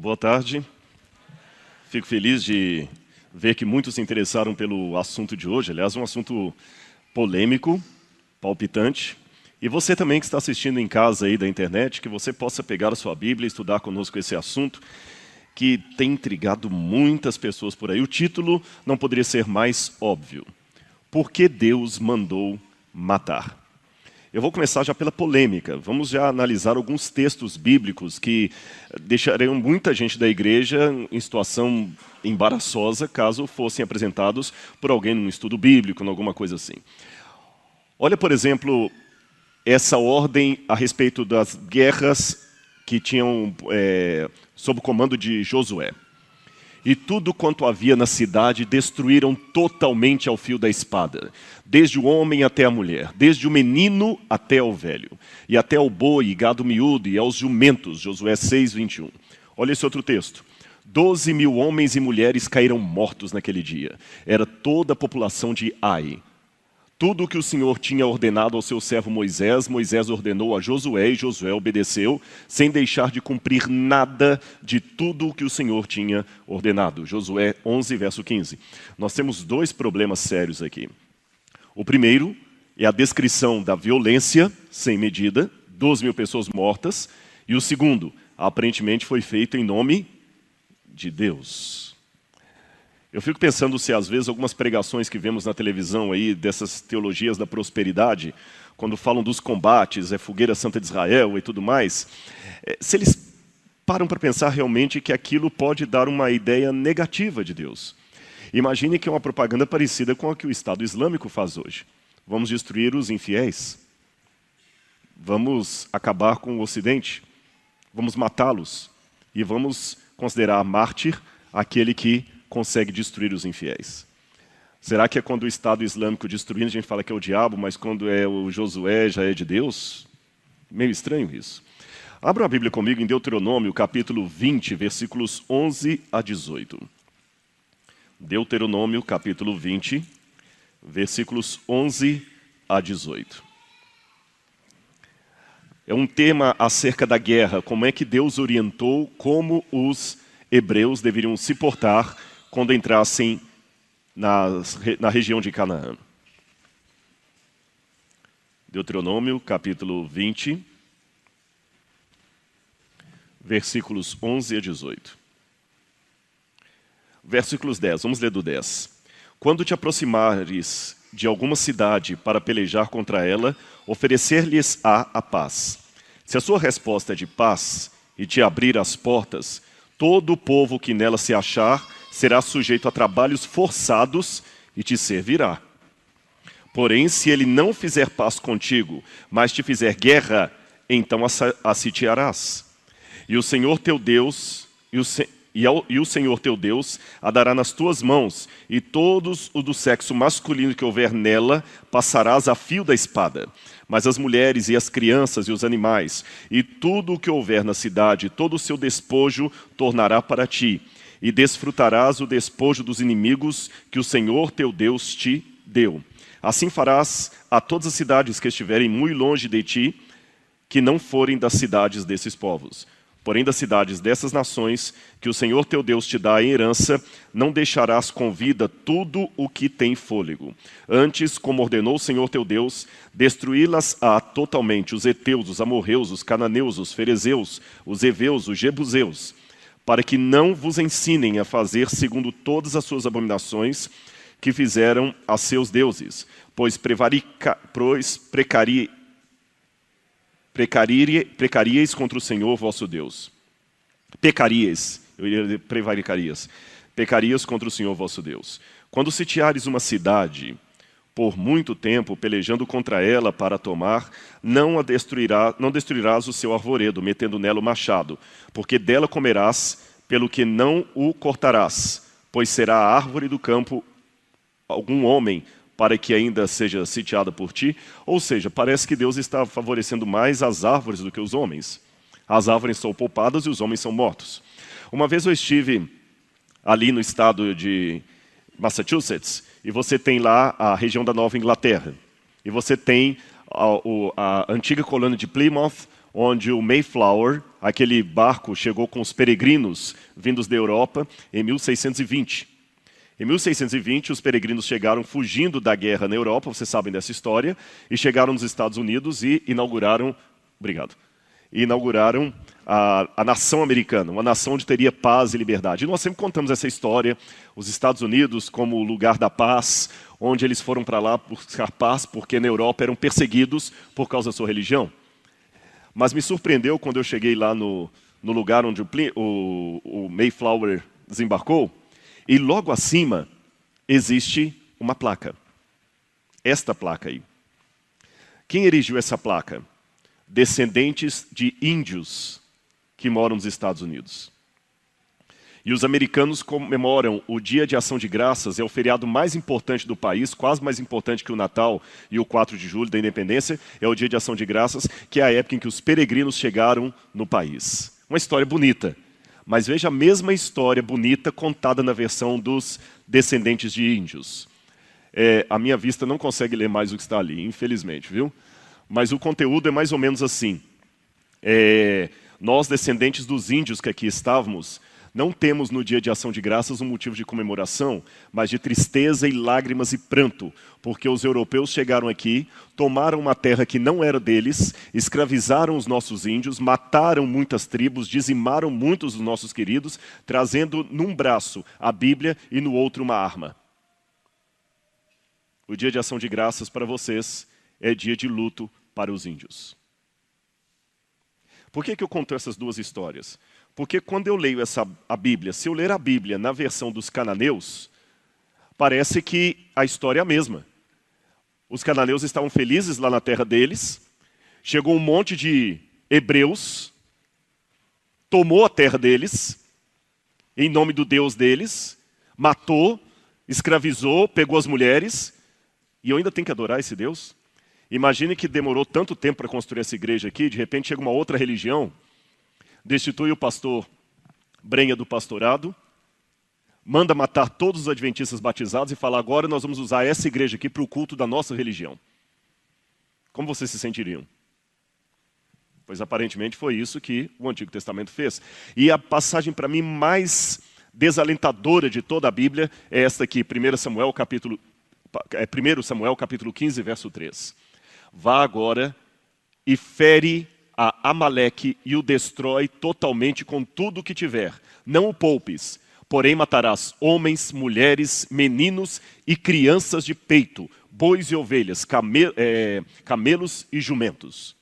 Uma boa tarde. Fico feliz de ver que muitos se interessaram pelo assunto de hoje. Aliás, um assunto polêmico, palpitante. E você também que está assistindo em casa aí da internet, que você possa pegar a sua Bíblia e estudar conosco esse assunto que tem intrigado muitas pessoas por aí. O título não poderia ser mais óbvio. Por que Deus mandou matar? Eu vou começar já pela polêmica. Vamos já analisar alguns textos bíblicos que deixariam muita gente da igreja em situação embaraçosa caso fossem apresentados por alguém num estudo bíblico, em alguma coisa assim. Olha, por exemplo, essa ordem a respeito das guerras que tinham é, sob o comando de Josué e tudo quanto havia na cidade destruíram totalmente ao fio da espada, desde o homem até a mulher, desde o menino até o velho, e até o boi e gado miúdo e aos jumentos, Josué 6, 21. Olha esse outro texto. Doze mil homens e mulheres caíram mortos naquele dia. Era toda a população de Ai. Tudo o que o Senhor tinha ordenado ao seu servo Moisés, Moisés ordenou a Josué e Josué obedeceu, sem deixar de cumprir nada de tudo o que o Senhor tinha ordenado. Josué 11, verso 15. Nós temos dois problemas sérios aqui. O primeiro é a descrição da violência sem medida, 12 mil pessoas mortas. E o segundo, aparentemente foi feito em nome de Deus. Eu fico pensando se às vezes algumas pregações que vemos na televisão aí dessas teologias da prosperidade, quando falam dos combates, é fogueira santa de Israel e tudo mais, é, se eles param para pensar realmente que aquilo pode dar uma ideia negativa de Deus. Imagine que é uma propaganda parecida com a que o Estado Islâmico faz hoje. Vamos destruir os infiéis. Vamos acabar com o Ocidente. Vamos matá-los. E vamos considerar mártir aquele que consegue destruir os infiéis? Será que é quando o Estado Islâmico destruindo a gente fala que é o diabo, mas quando é o Josué já é de Deus? Meio estranho isso. Abra a Bíblia comigo em Deuteronômio, capítulo 20, versículos 11 a 18. Deuteronômio, capítulo 20, versículos 11 a 18. É um tema acerca da guerra, como é que Deus orientou como os hebreus deveriam se portar quando entrassem nas, na região de Canaã. Deuteronômio, capítulo 20, versículos 11 a 18. Versículos 10, vamos ler do 10. Quando te aproximares de alguma cidade para pelejar contra ela, oferecer-lhes-á a paz. Se a sua resposta é de paz e te abrir as portas, todo o povo que nela se achar será sujeito a trabalhos forçados e te servirá. Porém, se ele não fizer paz contigo, mas te fizer guerra, então a. E o Senhor teu Deus, e o, e, ao, e o Senhor teu Deus a dará nas tuas mãos, e todos o do sexo masculino que houver nela passarás a fio da espada. Mas as mulheres e as crianças e os animais, e tudo o que houver na cidade, todo o seu despojo tornará para ti e desfrutarás o despojo dos inimigos que o Senhor teu Deus te deu. Assim farás a todas as cidades que estiverem muito longe de ti, que não forem das cidades desses povos. Porém, das cidades dessas nações, que o Senhor teu Deus te dá em herança, não deixarás com vida tudo o que tem fôlego. Antes, como ordenou o Senhor teu Deus, destruí-las-á totalmente, os heteus, os amorreus, os cananeus, os ferezeus, os heveus, os jebuseus, para que não vos ensinem a fazer segundo todas as suas abominações que fizeram a seus deuses, pois, prevarica, pois precari, precarie, contra o Senhor vosso Deus. Pecaríeis, eu iria prevaricarias, pecarias contra o Senhor vosso Deus. Quando sitiares uma cidade, por muito tempo pelejando contra ela para tomar, não a destruirá, não destruirás o seu arvoredo, metendo nela o machado, porque dela comerás, pelo que não o cortarás, pois será a árvore do campo algum homem para que ainda seja sitiada por ti. Ou seja, parece que Deus está favorecendo mais as árvores do que os homens. As árvores são poupadas e os homens são mortos. Uma vez eu estive ali no estado de Massachusetts, e você tem lá a região da Nova Inglaterra. E você tem a, a antiga colônia de Plymouth, onde o Mayflower, aquele barco, chegou com os peregrinos vindos da Europa em 1620. Em 1620, os peregrinos chegaram fugindo da guerra na Europa, vocês sabem dessa história, e chegaram nos Estados Unidos e inauguraram, obrigado, inauguraram a, a, nação americana, uma nação onde teria paz e liberdade. E nós sempre contamos essa história, os Estados Unidos como o lugar da paz, onde eles foram para lá buscar paz, porque na Europa eram perseguidos por causa da sua religião. Mas me surpreendeu quando eu cheguei lá no, no lugar onde o, o, o Mayflower desembarcou, e logo acima existe uma placa. Esta placa aí. Quem erigiu essa placa? Descendentes de índios que moram nos Estados Unidos. E os americanos comemoram o Dia de Ação de Graças, é o feriado mais importante do país, quase mais importante que o Natal e o 4 de julho da Independência, é o Dia de Ação de Graças, que é a época em que os peregrinos chegaram no país. Uma história bonita, mas veja a mesma história bonita contada na versão dos descendentes de índios. É, a minha vista não consegue ler mais o que está ali, infelizmente, viu? Mas o conteúdo é mais ou menos assim. É, nós, descendentes dos índios que aqui estávamos, não temos no dia de ação de graças um motivo de comemoração, mas de tristeza e lágrimas e pranto, porque os europeus chegaram aqui, tomaram uma terra que não era deles, escravizaram os nossos índios, mataram muitas tribos, dizimaram muitos dos nossos queridos, trazendo num braço a Bíblia e no outro uma arma. O dia de ação de graças para vocês é dia de luto para os índios. Por que, que eu conto essas duas histórias? Porque quando eu leio essa, a Bíblia, se eu ler a Bíblia na versão dos cananeus, parece que a história é a mesma. Os cananeus estavam felizes lá na terra deles, chegou um monte de hebreus, tomou a terra deles, em nome do Deus deles, matou, escravizou, pegou as mulheres, e eu ainda tenho que adorar esse Deus? Imagine que demorou tanto tempo para construir essa igreja aqui, de repente chega uma outra religião, destitui o pastor Brenha do pastorado, manda matar todos os adventistas batizados e fala: agora nós vamos usar essa igreja aqui para o culto da nossa religião. Como vocês se sentiriam? Pois aparentemente foi isso que o Antigo Testamento fez. E a passagem para mim mais desalentadora de toda a Bíblia é esta aqui, 1 Samuel capítulo, é 1 Samuel capítulo 15, verso 3. Vá agora e fere a Amaleque e o destrói totalmente com tudo o que tiver. Não o poupes, porém matarás homens, mulheres, meninos e crianças de peito, bois e ovelhas, came é, camelos e jumentos.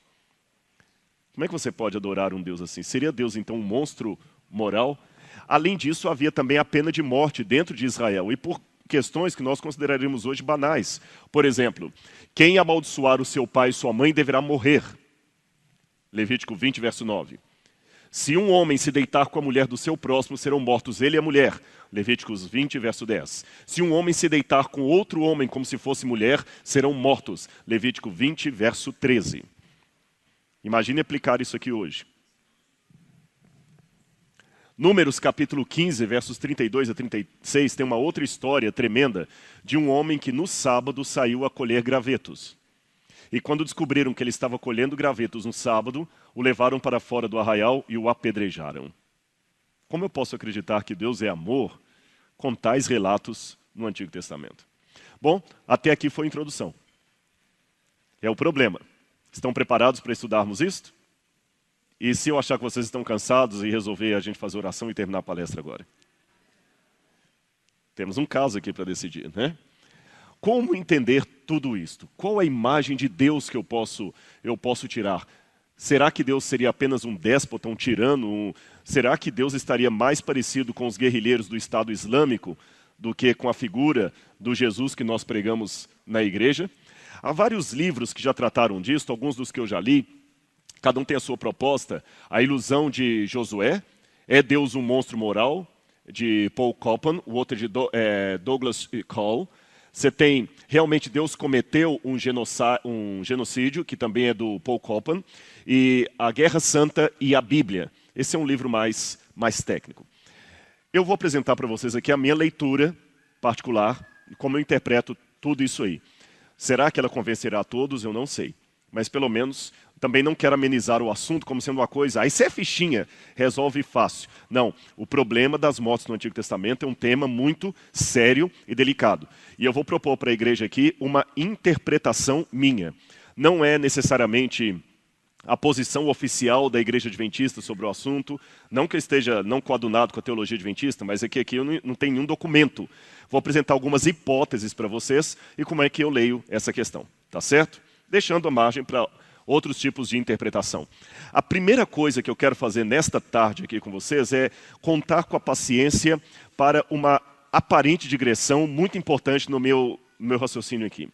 Como é que você pode adorar um Deus assim? Seria Deus então um monstro moral? Além disso, havia também a pena de morte dentro de Israel, e por questões que nós consideraríamos hoje banais. Por exemplo, quem amaldiçoar o seu pai e sua mãe deverá morrer. Levítico 20, verso 9. Se um homem se deitar com a mulher do seu próximo, serão mortos ele e a mulher. Levíticos 20, verso 10. Se um homem se deitar com outro homem como se fosse mulher, serão mortos. Levítico 20, verso 13. Imagine aplicar isso aqui hoje. Números capítulo 15, versos 32 a 36, tem uma outra história tremenda de um homem que no sábado saiu a colher gravetos. E quando descobriram que ele estava colhendo gravetos no sábado, o levaram para fora do arraial e o apedrejaram. Como eu posso acreditar que Deus é amor com tais relatos no Antigo Testamento? Bom, até aqui foi a introdução. É o problema. Estão preparados para estudarmos isto? E se eu achar que vocês estão cansados e resolver a gente fazer oração e terminar a palestra agora? Temos um caso aqui para decidir, né? Como entender tudo isto? Qual a imagem de Deus que eu posso, eu posso tirar? Será que Deus seria apenas um déspota, um tirano? Um... Será que Deus estaria mais parecido com os guerrilheiros do Estado Islâmico do que com a figura do Jesus que nós pregamos na igreja? Há vários livros que já trataram disso, alguns dos que eu já li, cada um tem a sua proposta. A Ilusão de Josué, É Deus um Monstro Moral, de Paul Copan, o outro de é, Douglas Cole. Você tem, realmente, Deus cometeu um, um genocídio, que também é do Paul Copan, e a Guerra Santa e a Bíblia. Esse é um livro mais, mais técnico. Eu vou apresentar para vocês aqui a minha leitura particular, como eu interpreto tudo isso aí. Será que ela convencerá a todos? Eu não sei. mas pelo menos também não quero amenizar o assunto como sendo uma coisa, aí você é fichinha, resolve fácil. Não, o problema das mortes no Antigo Testamento é um tema muito sério e delicado. E eu vou propor para a igreja aqui uma interpretação minha. Não é necessariamente a posição oficial da Igreja Adventista sobre o assunto. Não que eu esteja não coadunado com a teologia adventista, mas é que aqui eu não, não tenho nenhum documento. Vou apresentar algumas hipóteses para vocês e como é que eu leio essa questão. Tá certo? Deixando a margem para outros tipos de interpretação. A primeira coisa que eu quero fazer nesta tarde aqui com vocês é contar com a paciência para uma aparente digressão muito importante no meu, meu raciocínio aqui.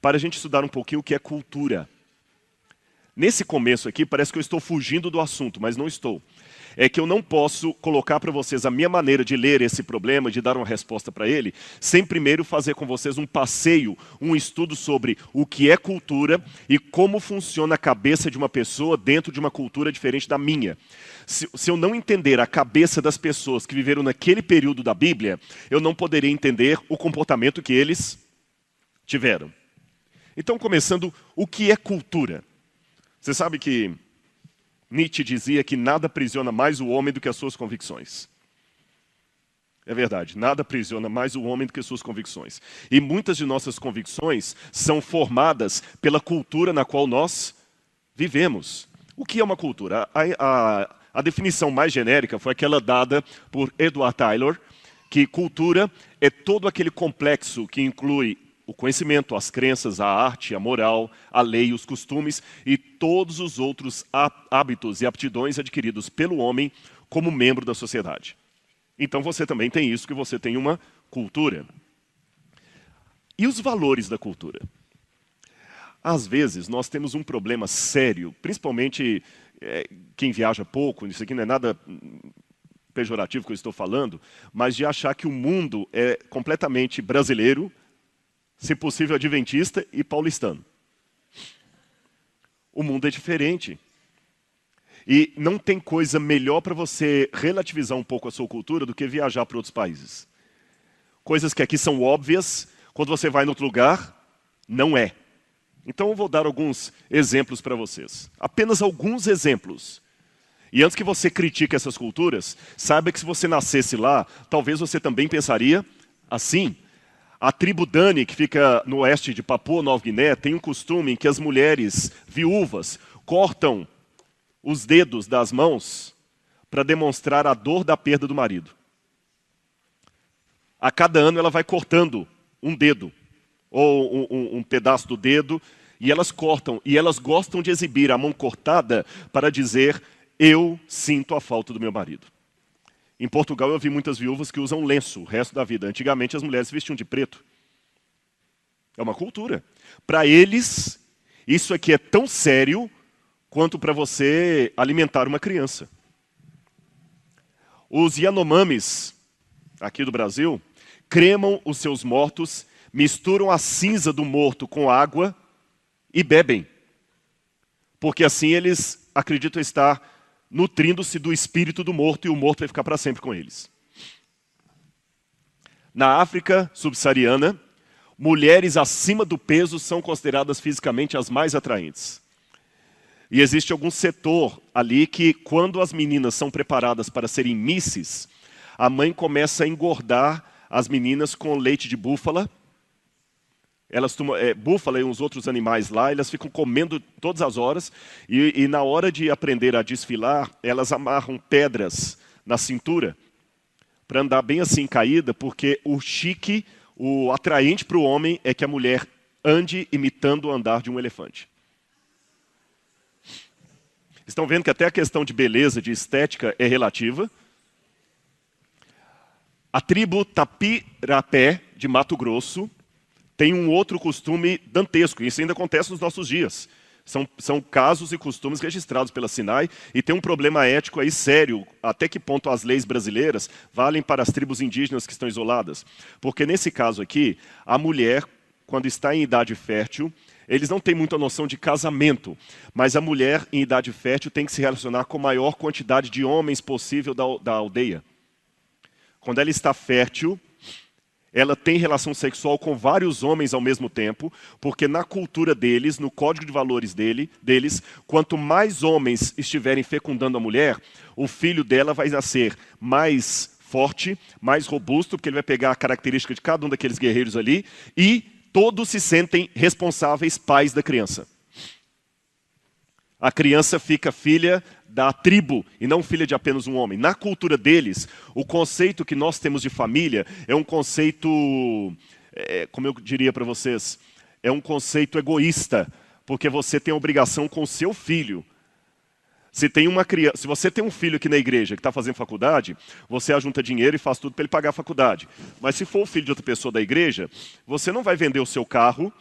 Para a gente estudar um pouquinho o que é cultura. Nesse começo aqui, parece que eu estou fugindo do assunto, mas não estou. É que eu não posso colocar para vocês a minha maneira de ler esse problema, de dar uma resposta para ele, sem primeiro fazer com vocês um passeio, um estudo sobre o que é cultura e como funciona a cabeça de uma pessoa dentro de uma cultura diferente da minha. Se, se eu não entender a cabeça das pessoas que viveram naquele período da Bíblia, eu não poderia entender o comportamento que eles tiveram. Então, começando, o que é cultura? Você sabe que Nietzsche dizia que nada aprisiona mais o homem do que as suas convicções. É verdade, nada aprisiona mais o homem do que as suas convicções. E muitas de nossas convicções são formadas pela cultura na qual nós vivemos. O que é uma cultura? A, a, a definição mais genérica foi aquela dada por Edward Taylor, que cultura é todo aquele complexo que inclui o conhecimento, as crenças, a arte, a moral, a lei, os costumes e todos os outros hábitos e aptidões adquiridos pelo homem como membro da sociedade. Então você também tem isso, que você tem uma cultura. E os valores da cultura? Às vezes nós temos um problema sério, principalmente é, quem viaja pouco, isso aqui não é nada pejorativo que eu estou falando, mas de achar que o mundo é completamente brasileiro, se possível adventista e paulistano. O mundo é diferente. E não tem coisa melhor para você relativizar um pouco a sua cultura do que viajar para outros países. Coisas que aqui são óbvias, quando você vai em outro lugar, não é. Então eu vou dar alguns exemplos para vocês. Apenas alguns exemplos. E antes que você critique essas culturas, saiba que se você nascesse lá, talvez você também pensaria assim. A tribo Dani, que fica no oeste de Papua Nova Guiné, tem um costume em que as mulheres viúvas cortam os dedos das mãos para demonstrar a dor da perda do marido. A cada ano ela vai cortando um dedo, ou um, um, pedaço do dedo, e elas cortam, e elas gostam de exibir a mão cortada para dizer: Eu sinto a falta do meu marido. Em Portugal eu vi muitas viúvas que usam lenço o resto da vida. Antigamente as mulheres vestiam de preto. É uma cultura. Para eles, isso aqui é tão sério quanto para você alimentar uma criança. Os Yanomamis, aqui do Brasil, cremam os seus mortos, misturam a cinza do morto com água e bebem. Porque assim eles acreditam estar nutrindo-se do espírito do morto, e o morto vai ficar para sempre com eles. Na África subsaariana, mulheres acima do peso são consideradas fisicamente as mais atraentes. E existe algum setor ali que, quando as meninas são preparadas para serem misses, a mãe começa a engordar as meninas com leite de búfala elas tomam, é, búfala e uns outros animais lá, elas ficam comendo todas as horas, e, e na hora de aprender a desfilar, elas amarram pedras na cintura, para andar bem assim caída, porque o chique, o atraente para o homem é que a mulher ande imitando o andar de um elefante. Estão vendo que até a questão de beleza, de estética, é relativa. A tribo Tapirapé, de Mato Grosso, tem um outro costume dantesco, e isso ainda acontece nos nossos dias. São, são casos e costumes registrados pela Sinai e tem um problema ético aí sério, até que ponto as leis brasileiras valem para as tribos indígenas que estão isoladas. Porque nesse caso aqui, a mulher, quando está em idade fértil, eles não têm muita noção de casamento, mas a mulher em idade fértil tem que se relacionar com a maior quantidade de homens possível da, da aldeia. Quando ela está fértil, ela tem relação sexual com vários homens ao mesmo tempo, porque na cultura deles, no código de valores dele, deles, quanto mais homens estiverem fecundando a mulher, o filho dela vai nascer mais forte, mais robusto, porque ele vai pegar a característica de cada um daqueles guerreiros ali, e todos se sentem responsáveis pais da criança. A criança fica filha da tribo e não filha de apenas um homem. Na cultura deles, o conceito que nós temos de família é um conceito, é, como eu diria para vocês, é um conceito egoísta, porque você tem obrigação com o seu filho. Se, tem uma criança, se você tem um filho aqui na igreja que está fazendo faculdade, você ajunta dinheiro e faz tudo para ele pagar a faculdade. Mas se for o filho de outra pessoa da igreja, você não vai vender o seu carro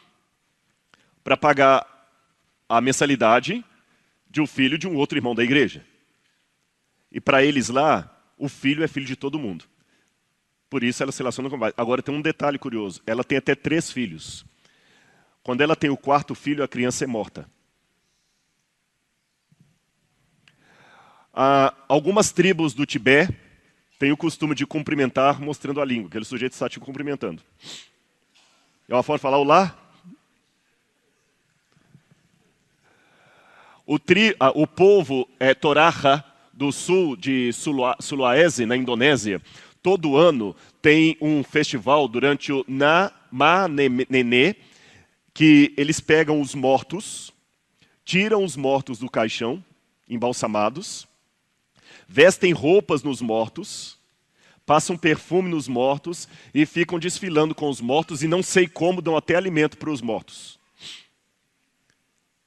para pagar a mensalidade de um filho de um outro irmão da igreja. E para eles lá, o filho é filho de todo mundo. Por isso ela se relaciona com mais. Agora tem um detalhe curioso: ela tem até três filhos. Quando ela tem o quarto filho, a criança é morta. Ah, algumas tribos do Tibete têm o costume de cumprimentar mostrando a língua, aquele sujeito está te cumprimentando. É uma forma de falar olá, O, tri, o povo é, Toraja, do sul de Sulawesi, na Indonésia, todo ano tem um festival durante o Namanene, que eles pegam os mortos, tiram os mortos do caixão, embalsamados, vestem roupas nos mortos, passam perfume nos mortos e ficam desfilando com os mortos e não sei como dão até alimento para os mortos.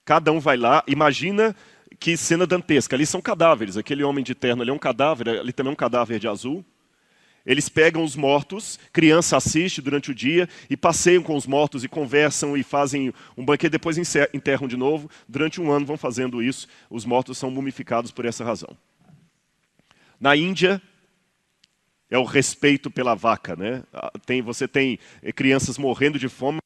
Cada um vai lá, imagina que cena dantesca. Ali são cadáveres. Aquele homem de terno ali é um cadáver, ali também é um cadáver de azul. Eles pegam os mortos, criança assiste durante o dia e passeiam com os mortos e conversam e fazem um banquete, depois enterram de novo. Durante um ano vão fazendo isso. Os mortos são mumificados por essa razão. Na Índia, é o respeito pela vaca. Né? Ah, tem, você tem crianças morrendo de fome,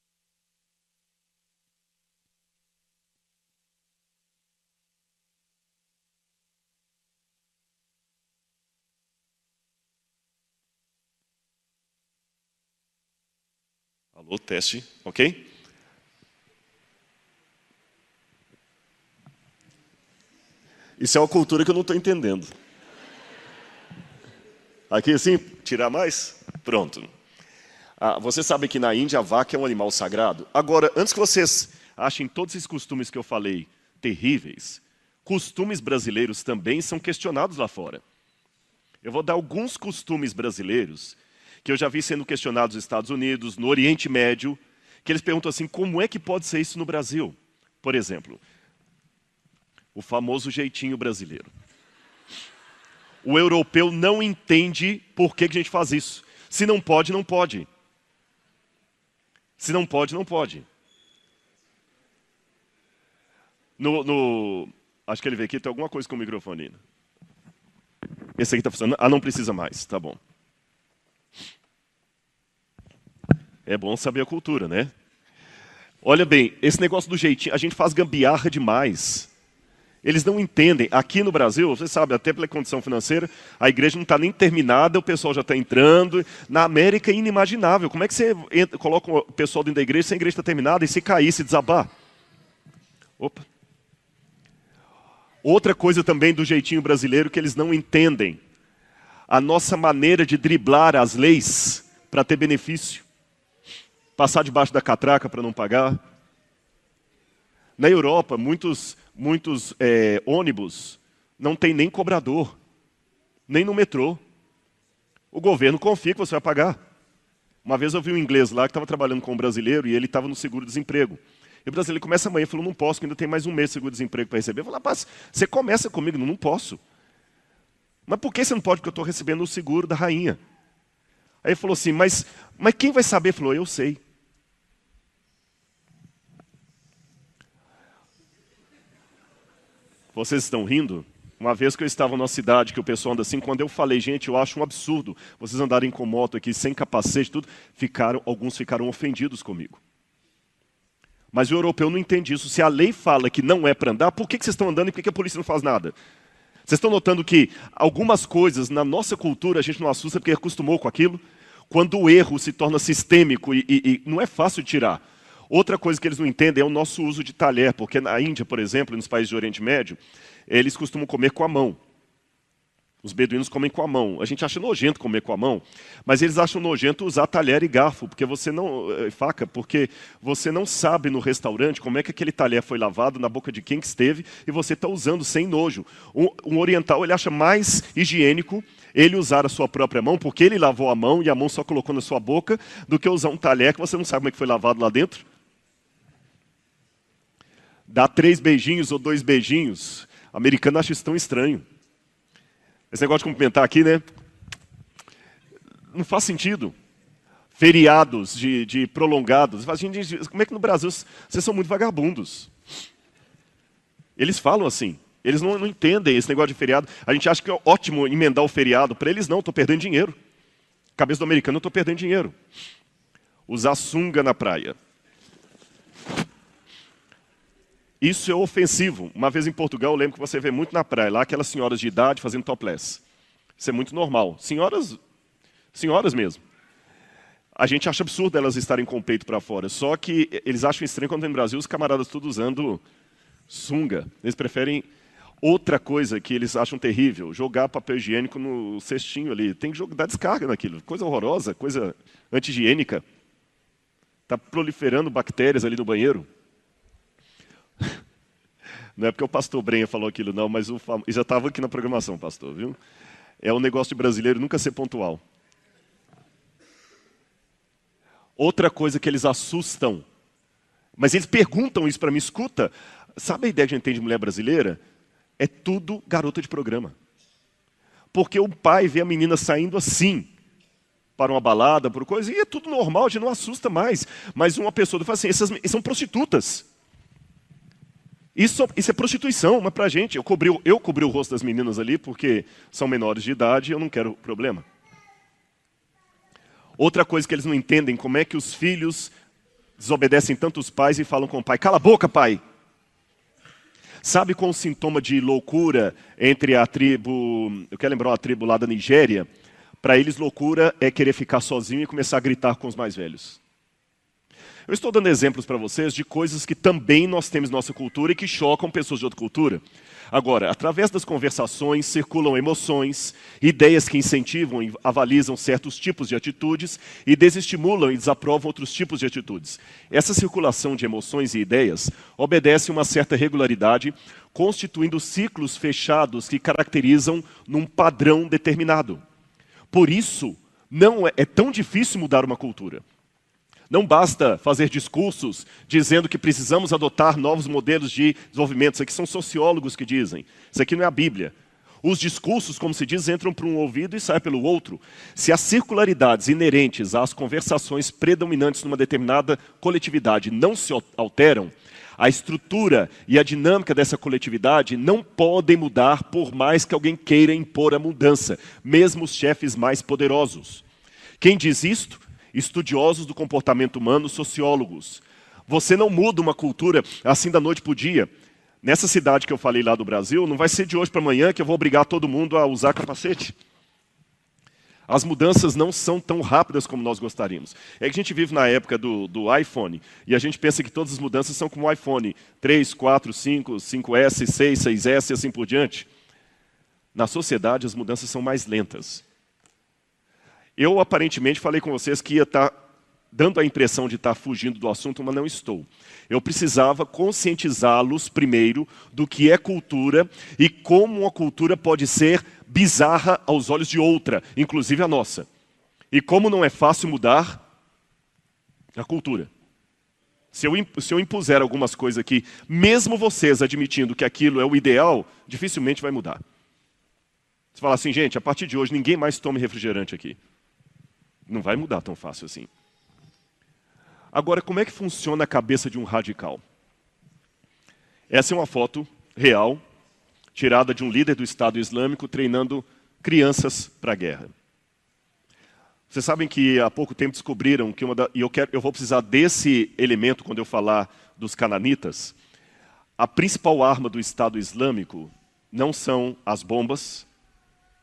Alô, teste, ok? Isso é uma cultura que eu não estou entendendo. Aqui assim, tirar mais? Pronto. Ah, você sabe que na Índia a vaca é um animal sagrado? Agora, antes que vocês achem todos esses costumes que eu falei terríveis, costumes brasileiros também são questionados lá fora. Eu vou dar alguns costumes brasileiros que eu já vi sendo questionados nos Estados Unidos, no Oriente Médio, que eles perguntam assim, como é que pode ser isso no Brasil? Por exemplo, o famoso jeitinho brasileiro. O europeu não entende por que a gente faz isso. Se não pode, não pode. Se não pode, não pode. No, no, acho que ele veio aqui, tem alguma coisa com o microfone. Esse aqui está funcionando. Ah, não precisa mais, tá bom. É bom saber a cultura, né? Olha bem, esse negócio do jeitinho, a gente faz gambiarra demais. Eles não entendem. Aqui no Brasil, você sabe, até pela condição financeira, a igreja não está nem terminada, o pessoal já está entrando. Na América é inimaginável. Como é que você entra, coloca o pessoal dentro da igreja se a igreja está terminada e se cair, se desabar? Opa. Outra coisa também do jeitinho brasileiro que eles não entendem. A nossa maneira de driblar as leis para ter benefício passar debaixo da catraca para não pagar. Na Europa, muitos, muitos é, ônibus não tem nem cobrador, nem no metrô. O governo confia que você vai pagar. Uma vez eu vi um inglês lá que estava trabalhando com um brasileiro e ele estava no seguro-desemprego. E o brasileiro começa amanhã e falou, não posso, ainda tem mais um mês de seguro-desemprego para receber. Eu falei, rapaz, você começa comigo, não, não posso. Mas por que você não pode? Porque eu estou recebendo o seguro da rainha. Aí ele falou assim, mas, mas quem vai saber? Ele falou, eu sei. Vocês estão rindo? Uma vez que eu estava numa cidade que o pessoal anda assim, quando eu falei, gente, eu acho um absurdo vocês andarem com moto aqui sem capacete, tudo, ficaram, alguns ficaram ofendidos comigo. Mas o europeu não entende isso. Se a lei fala que não é para andar, por que, que vocês estão andando e por que, que a polícia não faz nada? Vocês estão notando que algumas coisas na nossa cultura a gente não assusta porque acostumou com aquilo? Quando o erro se torna sistêmico e, e, e não é fácil tirar. Outra coisa que eles não entendem é o nosso uso de talher, porque na Índia, por exemplo, nos países do Oriente Médio, eles costumam comer com a mão. Os beduínos comem com a mão. A gente acha nojento comer com a mão, mas eles acham nojento usar talher e garfo, porque você não eh, faca, porque você não sabe no restaurante como é que aquele talher foi lavado na boca de quem que esteve e você está usando sem nojo. Um, um oriental ele acha mais higiênico ele usar a sua própria mão, porque ele lavou a mão e a mão só colocou na sua boca, do que usar um talher que você não sabe como é que foi lavado lá dentro. Dá três beijinhos ou dois beijinhos. O americano acha isso tão estranho. Esse negócio de cumprimentar aqui, né? Não faz sentido. Feriados de, de prolongados. Como é que no Brasil vocês são muito vagabundos? Eles falam assim. Eles não, não, entendem esse negócio de feriado. A gente acha que é ótimo emendar o feriado. Para eles, não, estou perdendo dinheiro. Cabeça do americano, estou perdendo dinheiro. Usar sunga na praia. Isso é ofensivo. Uma vez em Portugal, eu lembro que você vê muito na praia, lá aquelas senhoras de idade fazendo topless. Isso é muito normal. Senhoras, senhoras mesmo. A gente acha absurdo elas estarem com o peito para fora. Só que eles acham estranho quando no Brasil os camaradas todos usando sunga. Eles preferem outra coisa que eles acham terrível, jogar papel higiênico no cestinho ali. Tem que dar descarga naquilo. Coisa horrorosa, coisa anti-higiênica. Está proliferando bactérias ali no banheiro. Não é porque o pastor Brenha falou aquilo, não, mas o fam... já estava aqui na programação, pastor, viu? É um negócio de brasileiro nunca ser pontual. Outra coisa que eles assustam, mas eles perguntam isso para mim, escuta, sabe a ideia que a gente tem de mulher brasileira? É tudo garota de programa. Porque o pai vê a menina saindo assim, para uma balada, por coisa, e é tudo normal, a gente não assusta mais. Mas uma pessoa fala assim, essas são prostitutas. Isso, isso é prostituição, mas para a gente, eu cobri, eu cobri o rosto das meninas ali porque são menores de idade e eu não quero problema. Outra coisa que eles não entendem, como é que os filhos desobedecem tanto os pais e falam com o pai, cala a boca pai. Sabe qual o sintoma de loucura entre a tribo, eu quero lembrar uma tribo lá da Nigéria, para eles loucura é querer ficar sozinho e começar a gritar com os mais velhos. Eu estou dando exemplos para vocês de coisas que também nós temos na nossa cultura e que chocam pessoas de outra cultura. Agora, através das conversações circulam emoções, ideias que incentivam e avalizam certos tipos de atitudes e desestimulam e desaprovam outros tipos de atitudes. Essa circulação de emoções e ideias obedece a uma certa regularidade, constituindo ciclos fechados que caracterizam num padrão determinado. Por isso, não é, é tão difícil mudar uma cultura. Não basta fazer discursos dizendo que precisamos adotar novos modelos de desenvolvimento. Isso aqui são sociólogos que dizem. Isso aqui não é a Bíblia. Os discursos, como se diz, entram por um ouvido e saem pelo outro. Se as circularidades inerentes às conversações predominantes numa determinada coletividade não se alteram, a estrutura e a dinâmica dessa coletividade não podem mudar por mais que alguém queira impor a mudança, mesmo os chefes mais poderosos. Quem diz isto estudiosos do comportamento humano, sociólogos. Você não muda uma cultura assim da noite para o dia. Nessa cidade que eu falei lá do Brasil, não vai ser de hoje para amanhã que eu vou obrigar todo mundo a usar capacete. As mudanças não são tão rápidas como nós gostaríamos. É que a gente vive na época do, do iPhone e a gente pensa que todas as mudanças são como o iPhone 3, 4, 5, 5S, 6, 6S e assim por diante. Na sociedade, as mudanças são mais lentas. Eu aparentemente falei com vocês que ia estar tá dando a impressão de estar tá fugindo do assunto, mas não estou. Eu precisava conscientizá-los primeiro do que é cultura e como uma cultura pode ser bizarra aos olhos de outra, inclusive a nossa. E como não é fácil mudar a cultura. Se eu, se eu impuser algumas coisas aqui, mesmo vocês admitindo que aquilo é o ideal, dificilmente vai mudar. Você fala assim, gente, a partir de hoje ninguém mais tome refrigerante aqui. Não vai mudar tão fácil assim. Agora, como é que funciona a cabeça de um radical? Essa é uma foto real, tirada de um líder do Estado Islâmico treinando crianças para a guerra. Vocês sabem que há pouco tempo descobriram que uma da, e eu, quero, eu vou precisar desse elemento quando eu falar dos cananitas. A principal arma do Estado Islâmico não são as bombas,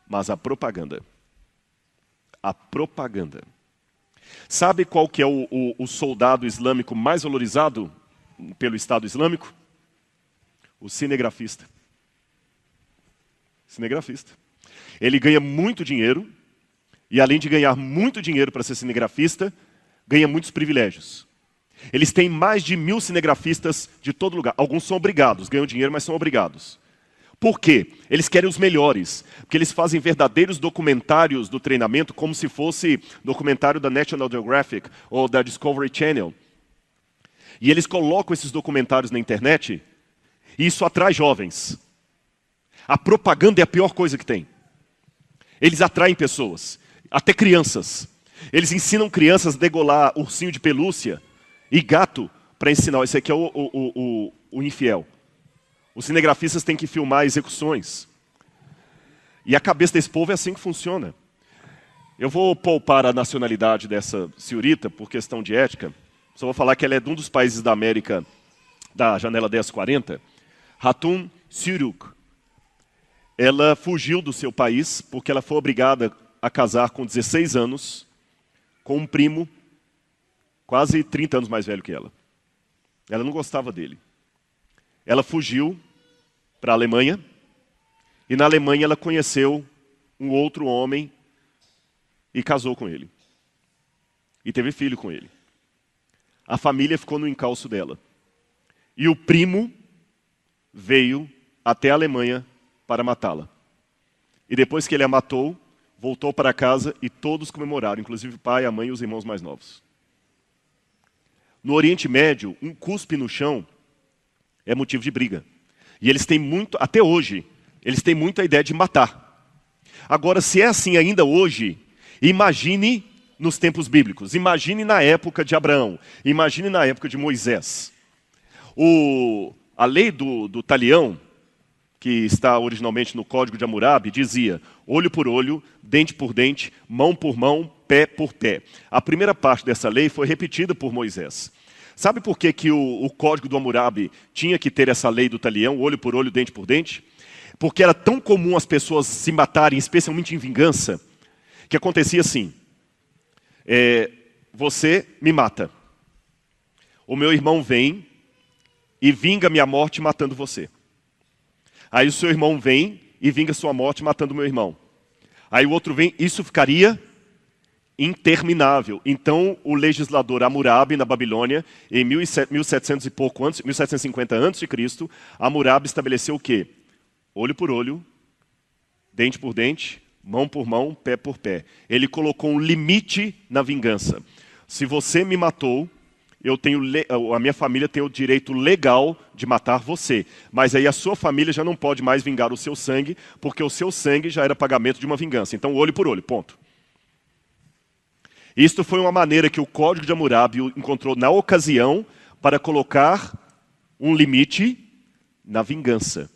mas a propaganda a propaganda. Sabe qual que é o, o, o soldado islâmico mais valorizado pelo Estado Islâmico? O cinegrafista. Cinegrafista. Ele ganha muito dinheiro, e além de ganhar muito dinheiro para ser cinegrafista, ganha muitos privilégios. Eles têm mais de mil cinegrafistas de todo lugar. Alguns são obrigados, ganham dinheiro, mas são obrigados. Por quê? Eles querem os melhores, porque eles fazem verdadeiros documentários do treinamento, como se fosse documentário da National Geographic ou da Discovery Channel. E eles colocam esses documentários na internet, e isso atrai jovens. A propaganda é a pior coisa que tem. Eles atraem pessoas, até crianças. Eles ensinam crianças a degolar ursinho de pelúcia e gato para ensinar. Esse aqui é o, o, o, o infiel. Os cinegrafistas têm que filmar execuções. E a cabeça desse povo é assim que funciona. Eu vou poupar a nacionalidade dessa senhorita por questão de ética. Só vou falar que ela é de um dos países da América da janela 1040. Hatun Siruk. Ela fugiu do seu país porque ela foi obrigada a casar com 16 anos com um primo quase 30 anos mais velho que ela. Ela não gostava dele. Ela fugiu para a Alemanha e na Alemanha ela conheceu um outro homem e casou com ele. E teve filho com ele. A família ficou no encalço dela. E o primo veio até a Alemanha para matá-la. E depois que ele a matou, voltou para casa e todos comemoraram, inclusive o pai, a mãe e os irmãos mais novos. No Oriente Médio, um cuspe no chão é motivo de briga. E eles têm muito, até hoje, eles têm muito a ideia de matar. Agora, se é assim ainda hoje, imagine nos tempos bíblicos, imagine na época de Abraão, imagine na época de Moisés. O, a lei do, do talião, que está originalmente no Código de Hammurabi, dizia olho por olho, dente por dente, mão por mão, pé por pé. A primeira parte dessa lei foi repetida por Moisés. Sabe por que, que o, o Código do Hammurabi tinha que ter essa lei do talião, olho por olho, dente por dente? Porque era tão comum as pessoas se matarem, especialmente em vingança, que acontecia assim: é, você me mata, o meu irmão vem e vinga minha morte matando você. Aí o seu irmão vem e vinga sua morte matando meu irmão. Aí o outro vem, isso ficaria interminável. Então o legislador Hammurabi na Babilônia, em 1700 e pouco antes, 1750 antes de Cristo, Hammurabi estabeleceu o quê? Olho por olho, dente por dente, mão por mão, pé por pé. Ele colocou um limite na vingança. Se você me matou, eu tenho a minha família tem o direito legal de matar você, mas aí a sua família já não pode mais vingar o seu sangue, porque o seu sangue já era pagamento de uma vingança. Então, olho por olho, ponto. Isto foi uma maneira que o Código de Hammurabi encontrou na ocasião para colocar um limite na vingança.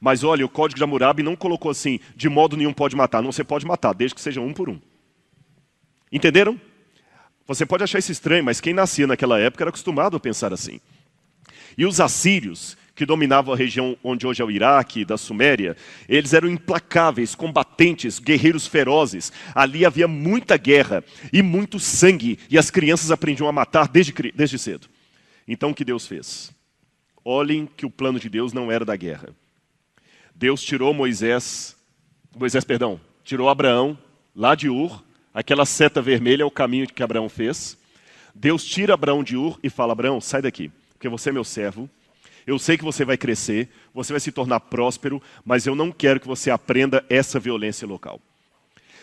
Mas olha, o Código de Hammurabi não colocou assim, de modo nenhum pode matar. Não, você pode matar, desde que seja um por um. Entenderam? Você pode achar isso estranho, mas quem nascia naquela época era acostumado a pensar assim. E os assírios, que dominavam a região onde hoje é o Iraque, da Suméria, eles eram implacáveis, combatentes, guerreiros ferozes. Ali havia muita guerra e muito sangue, e as crianças aprendiam a matar desde, desde cedo. Então o que Deus fez? Olhem que o plano de Deus não era da guerra. Deus tirou Moisés, Moisés, perdão, tirou Abraão lá de Ur Aquela seta vermelha é o caminho que Abraão fez. Deus tira Abraão de Ur e fala: Abraão, sai daqui, porque você é meu servo. Eu sei que você vai crescer, você vai se tornar próspero, mas eu não quero que você aprenda essa violência local.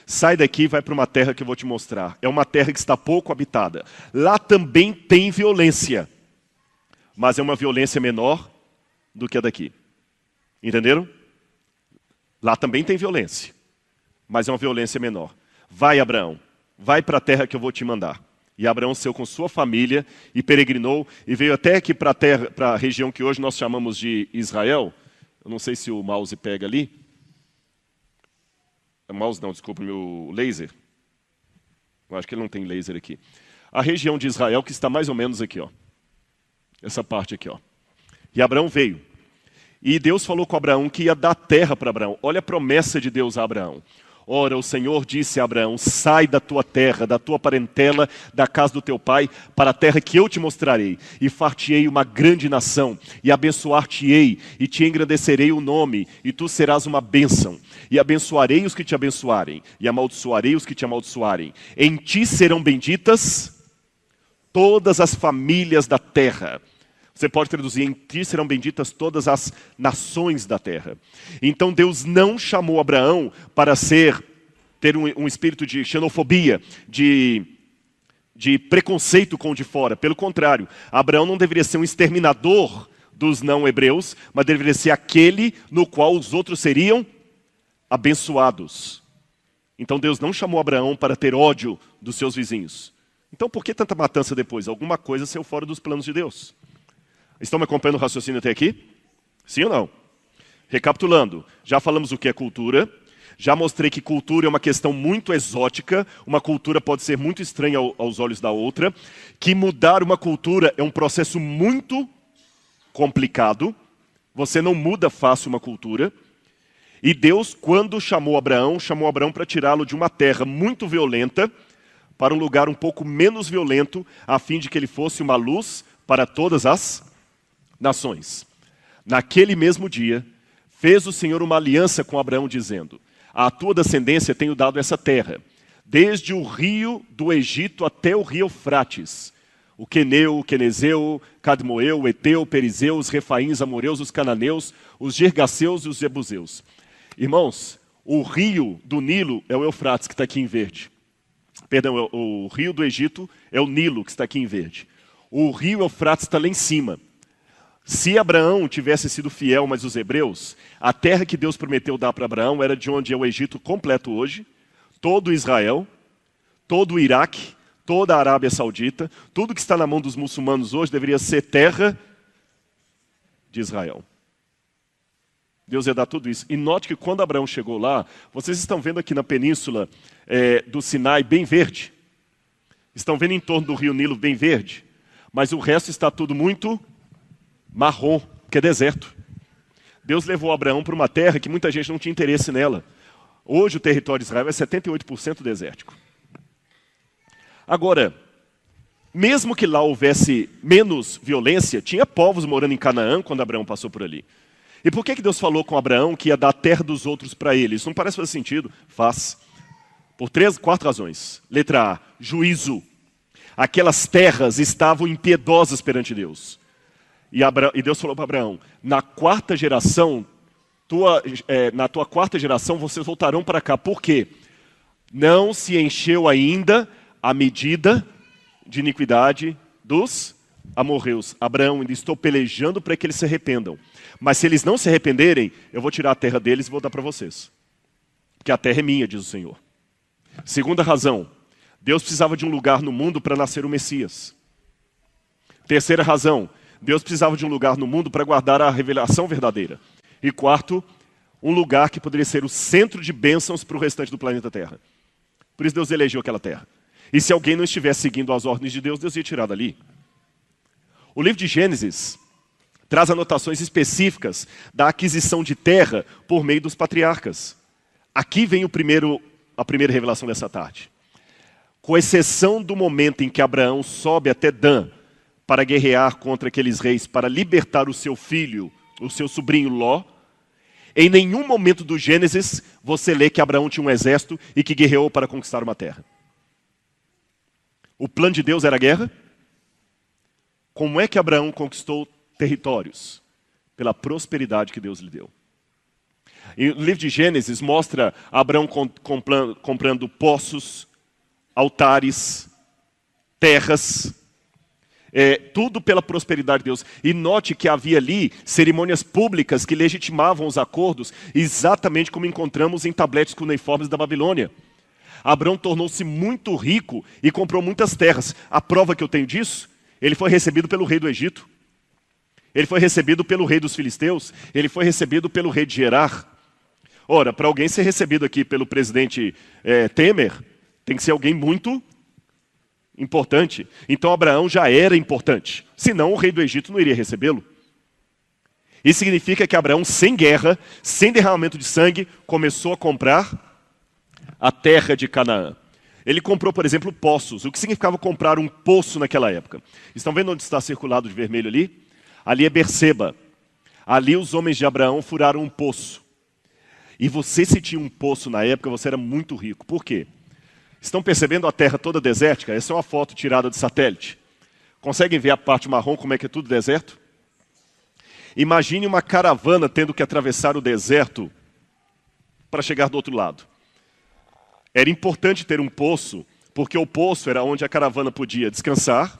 Sai daqui e vai para uma terra que eu vou te mostrar. É uma terra que está pouco habitada. Lá também tem violência, mas é uma violência menor do que a daqui. Entenderam? Lá também tem violência, mas é uma violência menor. Vai, Abraão, vai para a terra que eu vou te mandar. E Abraão saiu com sua família e peregrinou e veio até aqui para a região que hoje nós chamamos de Israel. Eu não sei se o mouse pega ali. O mouse não, desculpa, meu laser. Eu acho que ele não tem laser aqui. A região de Israel que está mais ou menos aqui, ó. Essa parte aqui, ó. E Abraão veio. E Deus falou com Abraão que ia dar terra para Abraão. Olha a promessa de Deus a Abraão. Ora, o Senhor disse a Abraão: Sai da tua terra, da tua parentela, da casa do teu pai, para a terra que eu te mostrarei, e far-te-ei uma grande nação, e abençoar-te-ei, e te engrandecerei o nome, e tu serás uma bênção. E abençoarei os que te abençoarem, e amaldiçoarei os que te amaldiçoarem. Em ti serão benditas todas as famílias da terra. Você pode traduzir: em ti serão benditas todas as nações da terra. Então Deus não chamou Abraão para ser ter um, um espírito de xenofobia, de de preconceito com o de fora. Pelo contrário, Abraão não deveria ser um exterminador dos não-hebreus, mas deveria ser aquele no qual os outros seriam abençoados. Então Deus não chamou Abraão para ter ódio dos seus vizinhos. Então por que tanta matança depois? Alguma coisa saiu fora dos planos de Deus. Estão me acompanhando o raciocínio até aqui? Sim ou não? Recapitulando, já falamos o que é cultura, já mostrei que cultura é uma questão muito exótica, uma cultura pode ser muito estranha aos olhos da outra, que mudar uma cultura é um processo muito complicado, você não muda fácil uma cultura. E Deus, quando chamou Abraão, chamou Abraão para tirá-lo de uma terra muito violenta para um lugar um pouco menos violento, a fim de que ele fosse uma luz para todas as nações. Naquele mesmo dia, fez o Senhor uma aliança com Abraão, dizendo: A tua descendência tenho dado essa terra, desde o rio do Egito até o rio Eufrates. O Queneu, o Quenezeu, Cadmoeu, Eteu, Perizeu, os Refaíns, Amoreus, os Cananeus, os Gergaseus e os Jebuseus. Irmãos, o rio do Nilo é o Eufrates, que está aqui em verde. Perdão, o, o rio do Egito é o Nilo, que está aqui em verde. O rio Eufrates está lá em cima. Se Abraão tivesse sido fiel, mas os hebreus, a terra que Deus prometeu dar para Abraão era de onde é o Egito completo hoje, todo Israel, todo o Iraque, toda a Arábia Saudita, tudo que está na mão dos muçulmanos hoje deveria ser terra de Israel. Deus ia dar tudo isso. E note que quando Abraão chegou lá, vocês estão vendo aqui na península é, do Sinai bem verde. Estão vendo em torno do rio Nilo bem verde. Mas o resto está tudo muito marrom, que é deserto. Deus levou Abraão para uma terra que muita gente não tinha interesse nela. Hoje o território de Israel é 78% desértico. Agora, mesmo que lá houvesse menos violência, tinha povos morando em Canaã quando Abraão passou por ali. E por que, que Deus falou com Abraão que ia dar a terra dos outros para ele? Isso não parece fazer sentido? Faz. Por três, quatro razões. Letra A, juízo. Aquelas terras estavam impiedosas perante Deus. E, Abra... e Deus falou para Abraão: na quarta geração, tua, é, na tua quarta geração, vocês voltarão para cá. Por quê? Não se encheu ainda a medida de iniquidade dos amorreus. Abraão, ainda estou pelejando para que eles se arrependam. Mas se eles não se arrependerem, eu vou tirar a terra deles e vou dar para vocês. Porque a terra é minha, diz o Senhor. Segunda razão, Deus precisava de um lugar no mundo para nascer o Messias. Terceira razão, Deus precisava de um lugar no mundo para guardar a revelação verdadeira. E quarto, um lugar que poderia ser o centro de bênçãos para o restante do planeta Terra. Por isso Deus elegeu aquela terra. E se alguém não estivesse seguindo as ordens de Deus, Deus ia tirar dali. O livro de Gênesis traz anotações específicas da aquisição de terra por meio dos patriarcas. Aqui vem primeiro, a primeira revelação dessa tarde. Com exceção do momento em que Abraão sobe até Dan para guerrear contra aqueles reis, para libertar o seu filho, o seu sobrinho Ló. Em nenhum momento do Gênesis você lê que Abraão tinha um exército e que guerreou para conquistar uma terra. O plano de Deus era guerra? Como é que Abraão conquistou territórios? Pela prosperidade que Deus lhe deu. E o livro de Gênesis mostra Abraão comprando poços, altares, terras, é, tudo pela prosperidade de Deus. E note que havia ali cerimônias públicas que legitimavam os acordos, exatamente como encontramos em tabletes cuneiformes da Babilônia. Abraão tornou-se muito rico e comprou muitas terras. A prova que eu tenho disso, ele foi recebido pelo rei do Egito. Ele foi recebido pelo rei dos filisteus. Ele foi recebido pelo rei de Gerar. Ora, para alguém ser recebido aqui pelo presidente é, Temer, tem que ser alguém muito importante. Então Abraão já era importante. Senão o rei do Egito não iria recebê-lo. Isso significa que Abraão, sem guerra, sem derramamento de sangue, começou a comprar a terra de Canaã. Ele comprou, por exemplo, poços. O que significava comprar um poço naquela época? Estão vendo onde está circulado de vermelho ali? Ali é Berseba. Ali os homens de Abraão furaram um poço. E você, se tinha um poço na época, você era muito rico. Por quê? Estão percebendo a terra toda desértica? Essa é uma foto tirada de satélite. Conseguem ver a parte marrom, como é que é tudo deserto? Imagine uma caravana tendo que atravessar o deserto para chegar do outro lado. Era importante ter um poço, porque o poço era onde a caravana podia descansar,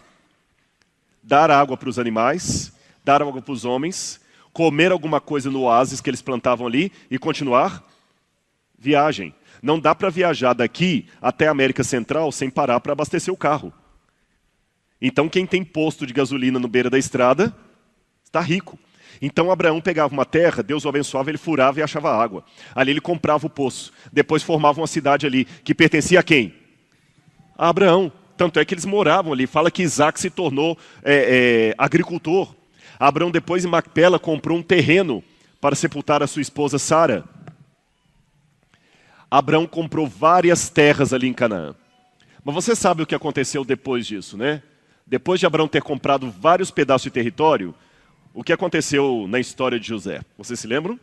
dar água para os animais, dar água para os homens, comer alguma coisa no oásis que eles plantavam ali e continuar viagem. Não dá para viajar daqui até a América Central sem parar para abastecer o carro. Então, quem tem posto de gasolina no beira da estrada está rico. Então Abraão pegava uma terra, Deus o abençoava, ele furava e achava água. Ali ele comprava o poço. Depois formava uma cidade ali, que pertencia a quem? A Abraão. Tanto é que eles moravam ali. Fala que Isaac se tornou é, é, agricultor. Abraão, depois em Macpela, comprou um terreno para sepultar a sua esposa Sara. Abraão comprou várias terras ali em Canaã. Mas você sabe o que aconteceu depois disso, né? Depois de Abraão ter comprado vários pedaços de território, o que aconteceu na história de José? Vocês se lembram?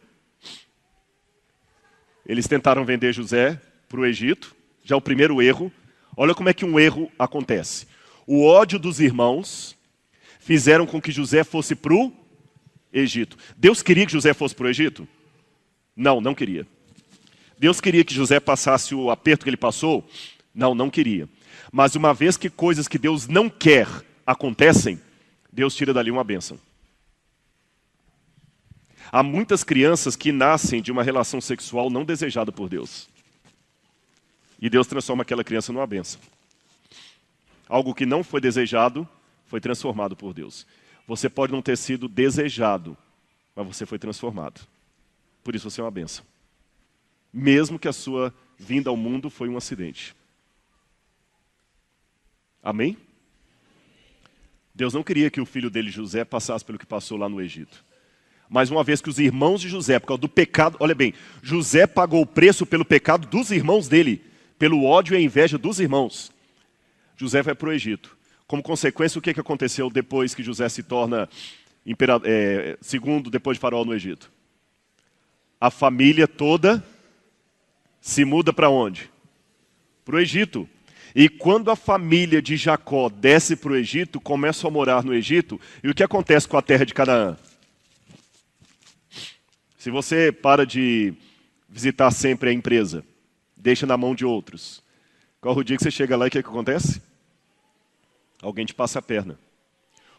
Eles tentaram vender José para o Egito, já o primeiro erro. Olha como é que um erro acontece. O ódio dos irmãos fizeram com que José fosse para o Egito. Deus queria que José fosse para o Egito? Não, não queria. Deus queria que José passasse o aperto que ele passou? Não, não queria. Mas uma vez que coisas que Deus não quer acontecem, Deus tira dali uma bênção. Há muitas crianças que nascem de uma relação sexual não desejada por Deus. E Deus transforma aquela criança numa benção. Algo que não foi desejado foi transformado por Deus. Você pode não ter sido desejado, mas você foi transformado. Por isso você é uma benção. Mesmo que a sua vinda ao mundo foi um acidente. Amém? Deus não queria que o filho dele, José, passasse pelo que passou lá no Egito. Mas uma vez que os irmãos de José, por causa do pecado, olha bem, José pagou o preço pelo pecado dos irmãos dele, pelo ódio e a inveja dos irmãos. José vai para o Egito. Como consequência, o que, que aconteceu depois que José se torna é, segundo depois de Faraó no Egito? A família toda se muda para onde? Para o Egito. E quando a família de Jacó desce para o Egito, começa a morar no Egito, e o que acontece com a terra de Canaã? Se você para de visitar sempre a empresa, deixa na mão de outros, qual o dia que você chega lá e o que, é que acontece? Alguém te passa a perna.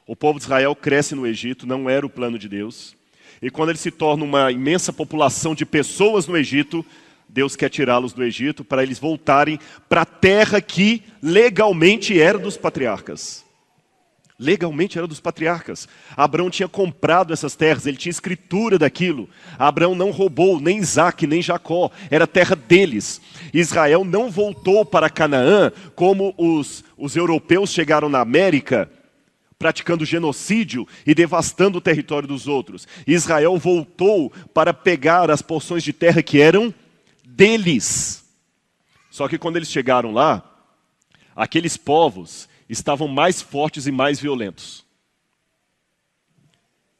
O povo de Israel cresce no Egito, não era o plano de Deus. E quando ele se torna uma imensa população de pessoas no Egito, Deus quer tirá-los do Egito para eles voltarem para a terra que legalmente era dos patriarcas legalmente era dos patriarcas. Abraão tinha comprado essas terras, ele tinha escritura daquilo. Abraão não roubou nem Isaac, nem Jacó, era terra deles. Israel não voltou para Canaã como os, os europeus chegaram na América, praticando genocídio e devastando o território dos outros. Israel voltou para pegar as porções de terra que eram deles. Só que quando eles chegaram lá, aqueles povos estavam mais fortes e mais violentos.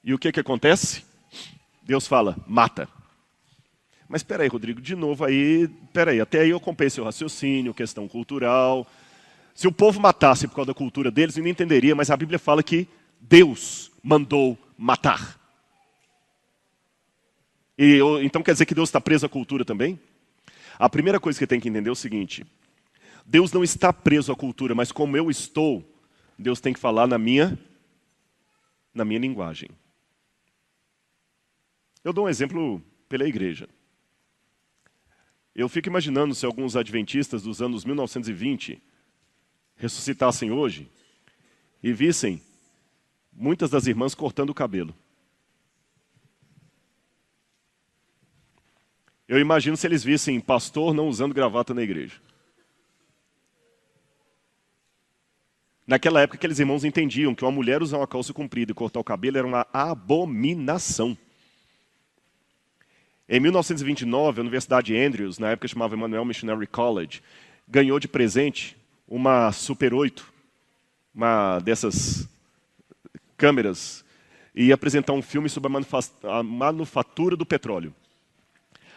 E o que, que acontece? Deus fala, mata. Mas espera aí, Rodrigo, de novo aí, espera aí, até aí eu comprei seu raciocínio, questão cultural. Se o povo matasse por causa da cultura deles, eu não entenderia, mas a Bíblia fala que Deus mandou matar. E então quer dizer que Deus está preso à cultura também? A primeira coisa que tem que entender é o seguinte: Deus não está preso à cultura, mas como eu estou, Deus tem que falar na minha na minha linguagem. Eu dou um exemplo pela igreja. Eu fico imaginando se alguns adventistas dos anos 1920 ressuscitassem hoje e vissem muitas das irmãs cortando o cabelo. Eu imagino se eles vissem pastor não usando gravata na igreja. Naquela época, aqueles irmãos entendiam que uma mulher usar uma calça comprida e cortar o cabelo era uma abominação. Em 1929, a Universidade Andrews, na época chamava Emmanuel Missionary College, ganhou de presente uma Super 8, uma dessas câmeras, e ia apresentar um filme sobre a manufatura do petróleo.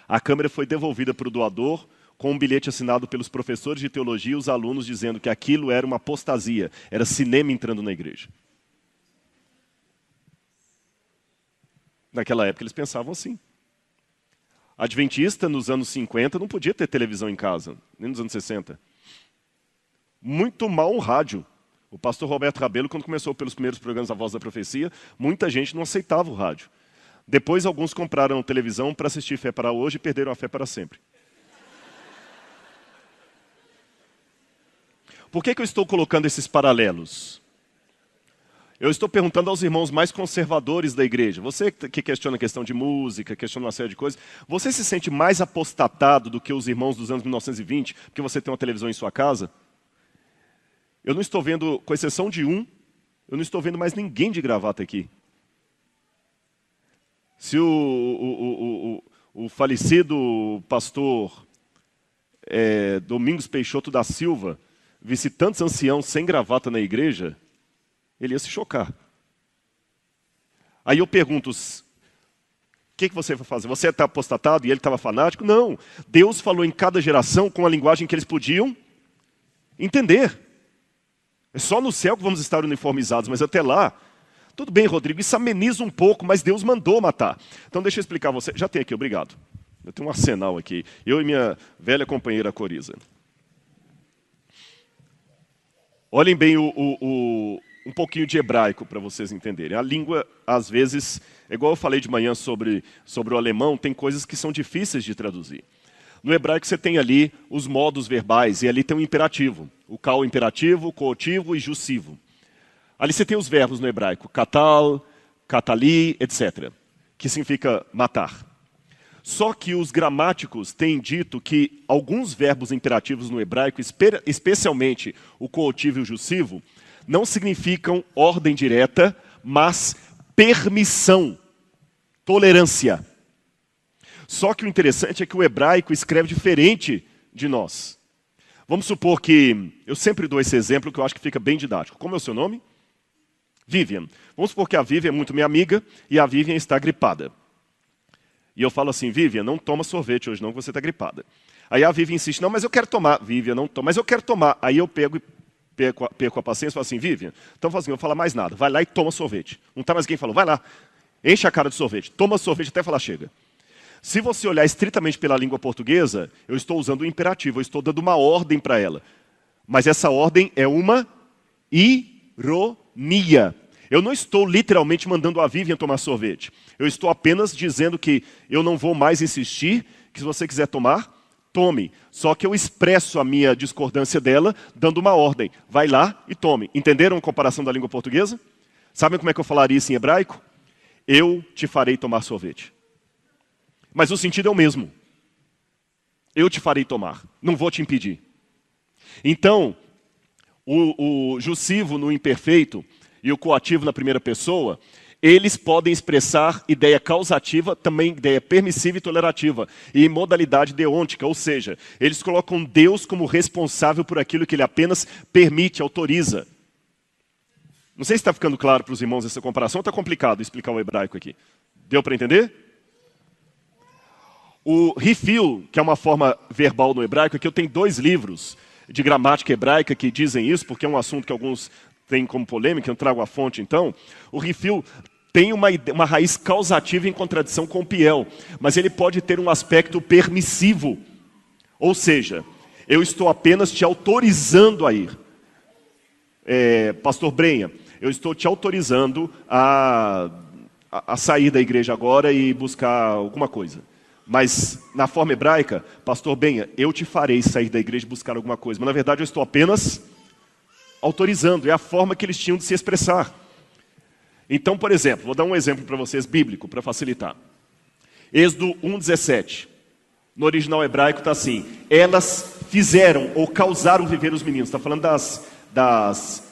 A câmera foi devolvida para o doador com um bilhete assinado pelos professores de teologia e os alunos dizendo que aquilo era uma apostasia, era cinema entrando na igreja. Naquela época eles pensavam assim. Adventista, nos anos 50, não podia ter televisão em casa, nem nos anos 60. Muito mal um rádio. O pastor Roberto Rabelo, quando começou pelos primeiros programas da Voz da Profecia, muita gente não aceitava o rádio. Depois, alguns compraram televisão para assistir Fé para Hoje e perderam a fé para sempre. Por que, que eu estou colocando esses paralelos? Eu estou perguntando aos irmãos mais conservadores da igreja. Você que questiona a questão de música, questiona uma série de coisas, você se sente mais apostatado do que os irmãos dos anos 1920, porque você tem uma televisão em sua casa? Eu não estou vendo, com exceção de um, eu não estou vendo mais ninguém de gravata aqui. Se o, o, o, o falecido pastor é, Domingos Peixoto da Silva visse tantos anciãos sem gravata na igreja, ele ia se chocar. Aí eu pergunto, o que, que você vai fazer? Você está apostatado e ele estava fanático? Não. Deus falou em cada geração com a linguagem que eles podiam entender. É só no céu que vamos estar uniformizados, mas até lá. Tudo bem, Rodrigo, isso ameniza um pouco, mas Deus mandou matar. Então deixa eu explicar você. Já tem aqui, obrigado. Eu tenho um arsenal aqui. Eu e minha velha companheira Coriza. Olhem bem o, o, o, um pouquinho de hebraico para vocês entenderem. A língua, às vezes, é igual eu falei de manhã sobre, sobre o alemão, tem coisas que são difíceis de traduzir. No hebraico você tem ali os modos verbais, e ali tem o um imperativo. O cal imperativo, coativo e jussivo. Ali você tem os verbos no hebraico, katal, katali, etc., que significa matar. Só que os gramáticos têm dito que alguns verbos imperativos no hebraico, especialmente o coativo e o jussivo, não significam ordem direta, mas permissão, tolerância. Só que o interessante é que o hebraico escreve diferente de nós. Vamos supor que, eu sempre dou esse exemplo que eu acho que fica bem didático. Como é o seu nome? Vivian. Vamos supor que a Vivian é muito minha amiga e a Vivian está gripada. E eu falo assim, Vivian, não toma sorvete hoje não, que você está gripada. Aí a Vivian insiste, não, mas eu quero tomar. Vivian, não toma, mas eu quero tomar. Aí eu pego perco, perco a paciência e falo assim, Vivian, então faz assim, não falar mais nada. Vai lá e toma sorvete. Não está mais quem falou, vai lá, enche a cara de sorvete, toma sorvete até falar chega. Se você olhar estritamente pela língua portuguesa, eu estou usando o imperativo, eu estou dando uma ordem para ela. Mas essa ordem é uma ironia. Eu não estou literalmente mandando a Vivian tomar sorvete. Eu estou apenas dizendo que eu não vou mais insistir, que se você quiser tomar, tome. Só que eu expresso a minha discordância dela dando uma ordem. Vai lá e tome. Entenderam a comparação da língua portuguesa? Sabem como é que eu falaria isso em hebraico? Eu te farei tomar sorvete. Mas o sentido é o mesmo. Eu te farei tomar. Não vou te impedir. Então, o, o jussivo no imperfeito e o coativo na primeira pessoa, eles podem expressar ideia causativa, também ideia permissiva e tolerativa, e modalidade deôntica, ou seja, eles colocam Deus como responsável por aquilo que ele apenas permite, autoriza. Não sei se está ficando claro para os irmãos essa comparação, está complicado explicar o hebraico aqui. Deu para entender? O refill, que é uma forma verbal no hebraico, aqui eu tenho dois livros de gramática hebraica que dizem isso, porque é um assunto que alguns tem como polêmica, eu trago a fonte então, o refil tem uma, uma raiz causativa em contradição com o piel, mas ele pode ter um aspecto permissivo. Ou seja, eu estou apenas te autorizando a ir. É, Pastor Brenha, eu estou te autorizando a, a, a sair da igreja agora e buscar alguma coisa. Mas na forma hebraica, Pastor Benha, eu te farei sair da igreja e buscar alguma coisa. Mas na verdade eu estou apenas autorizando, é a forma que eles tinham de se expressar. Então, por exemplo, vou dar um exemplo para vocês bíblico, para facilitar. Êxodo 1,17. No original hebraico está assim: Elas fizeram ou causaram viver os meninos. Está falando das, das,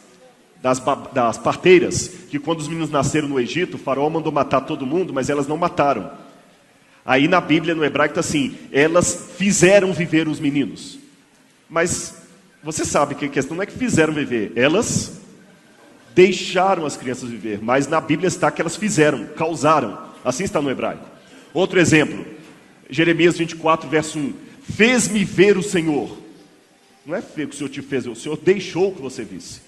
das, das parteiras, que quando os meninos nasceram no Egito, o faraó mandou matar todo mundo, mas elas não mataram. Aí na Bíblia, no hebraico, está assim: elas fizeram viver os meninos. Mas você sabe que a questão não é que fizeram viver, elas deixaram as crianças viver. Mas na Bíblia está que elas fizeram, causaram. Assim está no hebraico. Outro exemplo, Jeremias 24, verso 1: Fez-me ver o Senhor. Não é ver que o Senhor te fez, o Senhor deixou que você visse.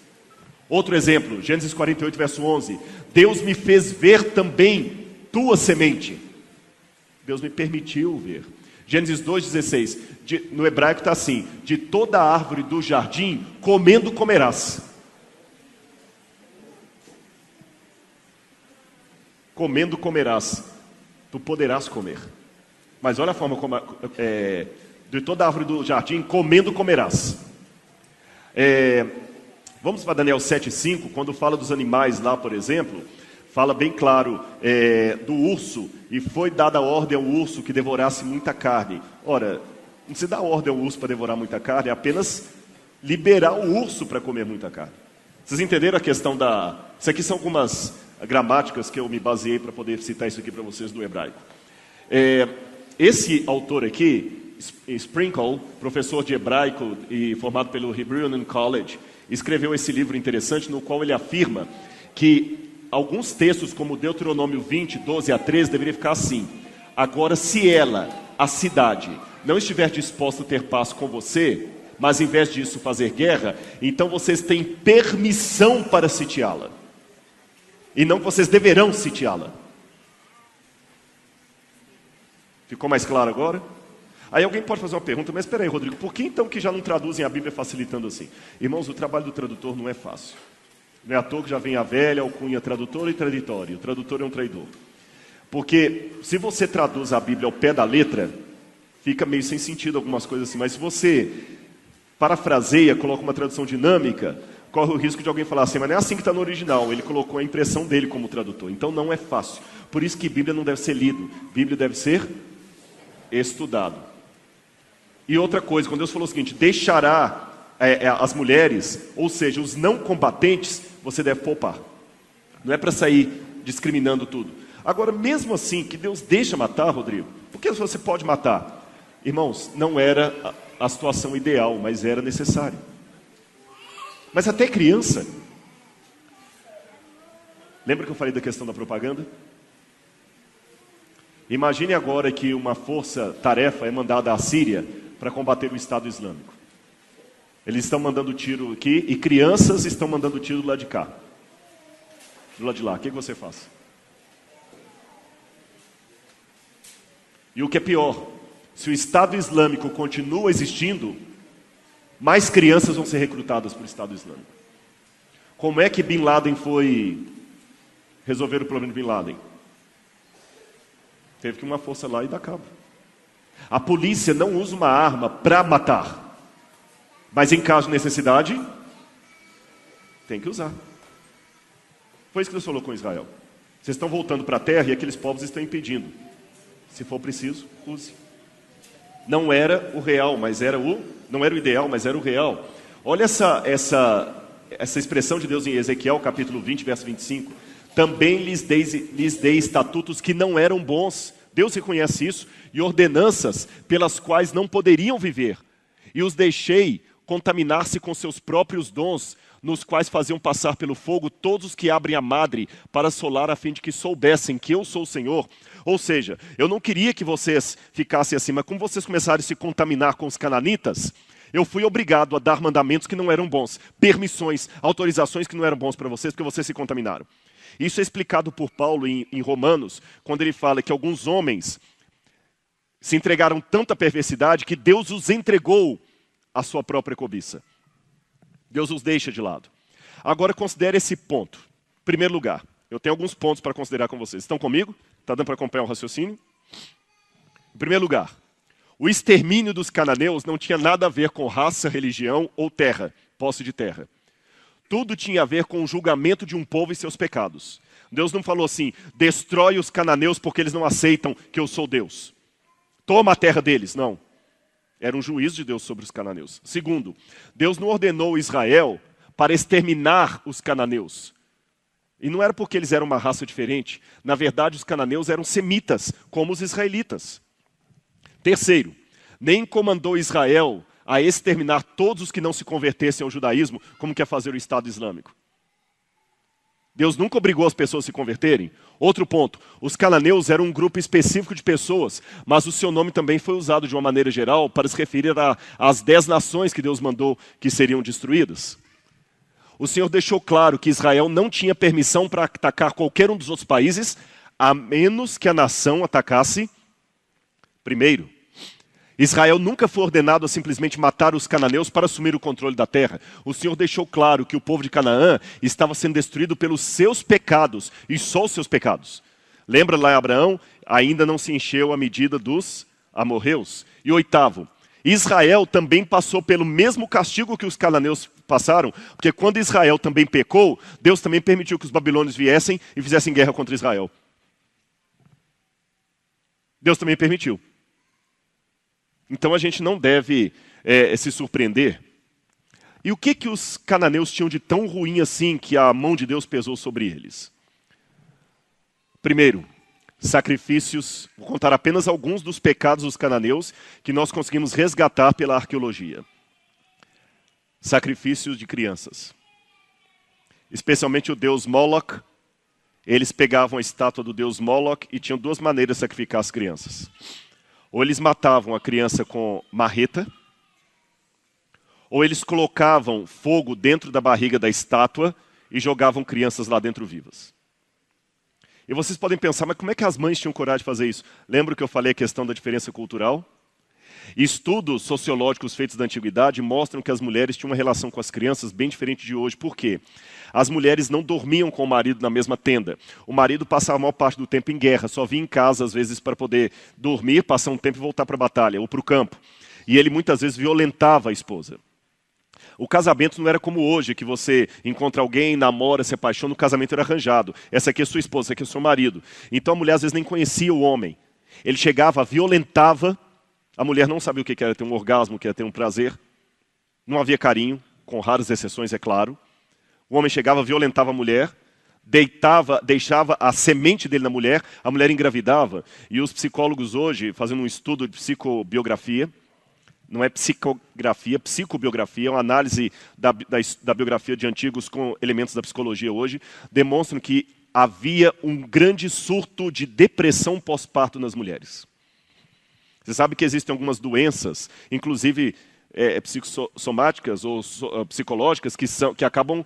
Outro exemplo, Gênesis 48, verso 11: Deus me fez ver também tua semente. Deus me permitiu ver. Gênesis 2,16, no hebraico está assim: De toda árvore do jardim, comendo comerás. Comendo comerás, tu poderás comer. Mas olha a forma como é, de toda árvore do jardim, comendo comerás. É, vamos para Daniel 7,5, quando fala dos animais lá, por exemplo, fala bem claro é, do urso, e foi dada a ordem ao urso que devorasse muita carne. Ora, não se dá ordem ao urso para devorar muita carne, é apenas liberar o urso para comer muita carne. Vocês entenderam a questão da. Isso aqui são algumas gramáticas que eu me baseei para poder citar isso aqui para vocês do hebraico. É, esse autor aqui, Sprinkle, professor de hebraico e formado pelo Hebrew College, escreveu esse livro interessante no qual ele afirma que alguns textos, como Deuteronômio 20, 12 a 13, deveria ficar assim: Agora, se ela, a cidade, não estiver disposta a ter paz com você, mas em vez disso fazer guerra, então vocês têm permissão para sitiá-la. E não vocês deverão sitiá-la. Ficou mais claro agora? Aí alguém pode fazer uma pergunta, mas espera aí, Rodrigo, por que então que já não traduzem a Bíblia facilitando assim? Irmãos, o trabalho do tradutor não é fácil. Não é à toa que já vem a velha alcunha tradutor e traditório. O tradutor é um traidor. Porque se você traduz a Bíblia ao pé da letra, fica meio sem sentido algumas coisas assim. Mas se você parafraseia, coloca uma tradução dinâmica, corre o risco de alguém falar assim, mas não é assim que está no original. Ele colocou a impressão dele como tradutor. Então não é fácil. Por isso que Bíblia não deve ser lido. Bíblia deve ser estudado. E outra coisa, quando Deus falou o seguinte: deixará é, é, as mulheres, ou seja, os não combatentes, você deve poupar. Não é para sair discriminando tudo. Agora, mesmo assim, que Deus deixa matar, Rodrigo, porque você pode matar? Irmãos, não era a, a situação ideal, mas era necessário. Mas até criança. Lembra que eu falei da questão da propaganda? Imagine agora que uma força-tarefa é mandada à Síria para combater o Estado Islâmico. Eles estão mandando tiro aqui e crianças estão mandando tiro do lado de cá. Do lado de lá. O que, você faz? E o que é pior, se o Estado Islâmico continua existindo, mais crianças vão ser recrutadas para o Estado Islâmico. Como é que Bin Laden foi resolver o problema de Bin Laden? Teve que uma força lá e dar cabo. A polícia não usa uma arma para matar. Mas em caso de necessidade, tem que usar. Foi isso que Deus falou com Israel. Vocês estão voltando para a terra e aqueles povos estão impedindo. Se for preciso, use. Não era o real, mas era o. Não era o ideal, mas era o real. Olha essa, essa, essa expressão de Deus em Ezequiel, capítulo 20, verso 25. Também lhes dei, lhes dei estatutos que não eram bons. Deus reconhece isso. E ordenanças pelas quais não poderiam viver. E os deixei contaminar-se com seus próprios dons, nos quais faziam passar pelo fogo todos os que abrem a madre para solar, a fim de que soubessem que eu sou o Senhor. Ou seja, eu não queria que vocês ficassem assim, mas como vocês começaram a se contaminar com os cananitas, eu fui obrigado a dar mandamentos que não eram bons, permissões, autorizações que não eram bons para vocês, porque vocês se contaminaram. Isso é explicado por Paulo em, em Romanos, quando ele fala que alguns homens se entregaram tanta perversidade que Deus os entregou a sua própria cobiça. Deus os deixa de lado. Agora considere esse ponto. Primeiro lugar, eu tenho alguns pontos para considerar com vocês. Estão comigo? Está dando para acompanhar o raciocínio? Em primeiro lugar, o extermínio dos cananeus não tinha nada a ver com raça, religião ou terra, posse de terra. Tudo tinha a ver com o julgamento de um povo e seus pecados. Deus não falou assim: destrói os cananeus porque eles não aceitam que eu sou Deus. Toma a terra deles. Não. Era um juízo de Deus sobre os cananeus. Segundo, Deus não ordenou Israel para exterminar os cananeus. E não era porque eles eram uma raça diferente. Na verdade, os cananeus eram semitas, como os israelitas. Terceiro, nem comandou Israel a exterminar todos os que não se convertessem ao judaísmo, como quer fazer o Estado Islâmico. Deus nunca obrigou as pessoas a se converterem. Outro ponto: os cananeus eram um grupo específico de pessoas, mas o seu nome também foi usado de uma maneira geral para se referir às dez nações que Deus mandou que seriam destruídas. O Senhor deixou claro que Israel não tinha permissão para atacar qualquer um dos outros países, a menos que a nação atacasse primeiro. Israel nunca foi ordenado a simplesmente matar os cananeus para assumir o controle da terra. O Senhor deixou claro que o povo de Canaã estava sendo destruído pelos seus pecados e só os seus pecados. Lembra lá Abraão? Ainda não se encheu a medida dos amorreus. E oitavo, Israel também passou pelo mesmo castigo que os cananeus passaram, porque quando Israel também pecou, Deus também permitiu que os babilônios viessem e fizessem guerra contra Israel. Deus também permitiu. Então a gente não deve é, se surpreender. E o que, que os cananeus tinham de tão ruim assim que a mão de Deus pesou sobre eles? Primeiro, sacrifícios, vou contar apenas alguns dos pecados dos cananeus que nós conseguimos resgatar pela arqueologia. Sacrifícios de crianças. Especialmente o deus Moloch, eles pegavam a estátua do deus Moloch e tinham duas maneiras de sacrificar as crianças. Ou eles matavam a criança com marreta, ou eles colocavam fogo dentro da barriga da estátua e jogavam crianças lá dentro vivas. E vocês podem pensar, mas como é que as mães tinham coragem de fazer isso? Lembra que eu falei a questão da diferença cultural? Estudos sociológicos feitos da antiguidade mostram que as mulheres tinham uma relação com as crianças bem diferente de hoje. Por quê? As mulheres não dormiam com o marido na mesma tenda. O marido passava a maior parte do tempo em guerra, só vinha em casa às vezes para poder dormir, passar um tempo e voltar para a batalha ou para o campo. E ele muitas vezes violentava a esposa. O casamento não era como hoje, que você encontra alguém, namora, se apaixona, o casamento era arranjado. Essa aqui é sua esposa, essa aqui é seu marido. Então a mulher às vezes nem conhecia o homem. Ele chegava, violentava a mulher não sabia o que era ter um orgasmo, o que era ter um prazer. Não havia carinho, com raras exceções, é claro. O homem chegava, violentava a mulher, deitava, deixava a semente dele na mulher, a mulher engravidava. E os psicólogos hoje, fazendo um estudo de psicobiografia, não é psicografia, psicobiografia, é uma análise da, da, da biografia de antigos com elementos da psicologia hoje, demonstram que havia um grande surto de depressão pós-parto nas mulheres. Você sabe que existem algumas doenças, inclusive é, psicossomáticas ou so, uh, psicológicas, que, são, que acabam.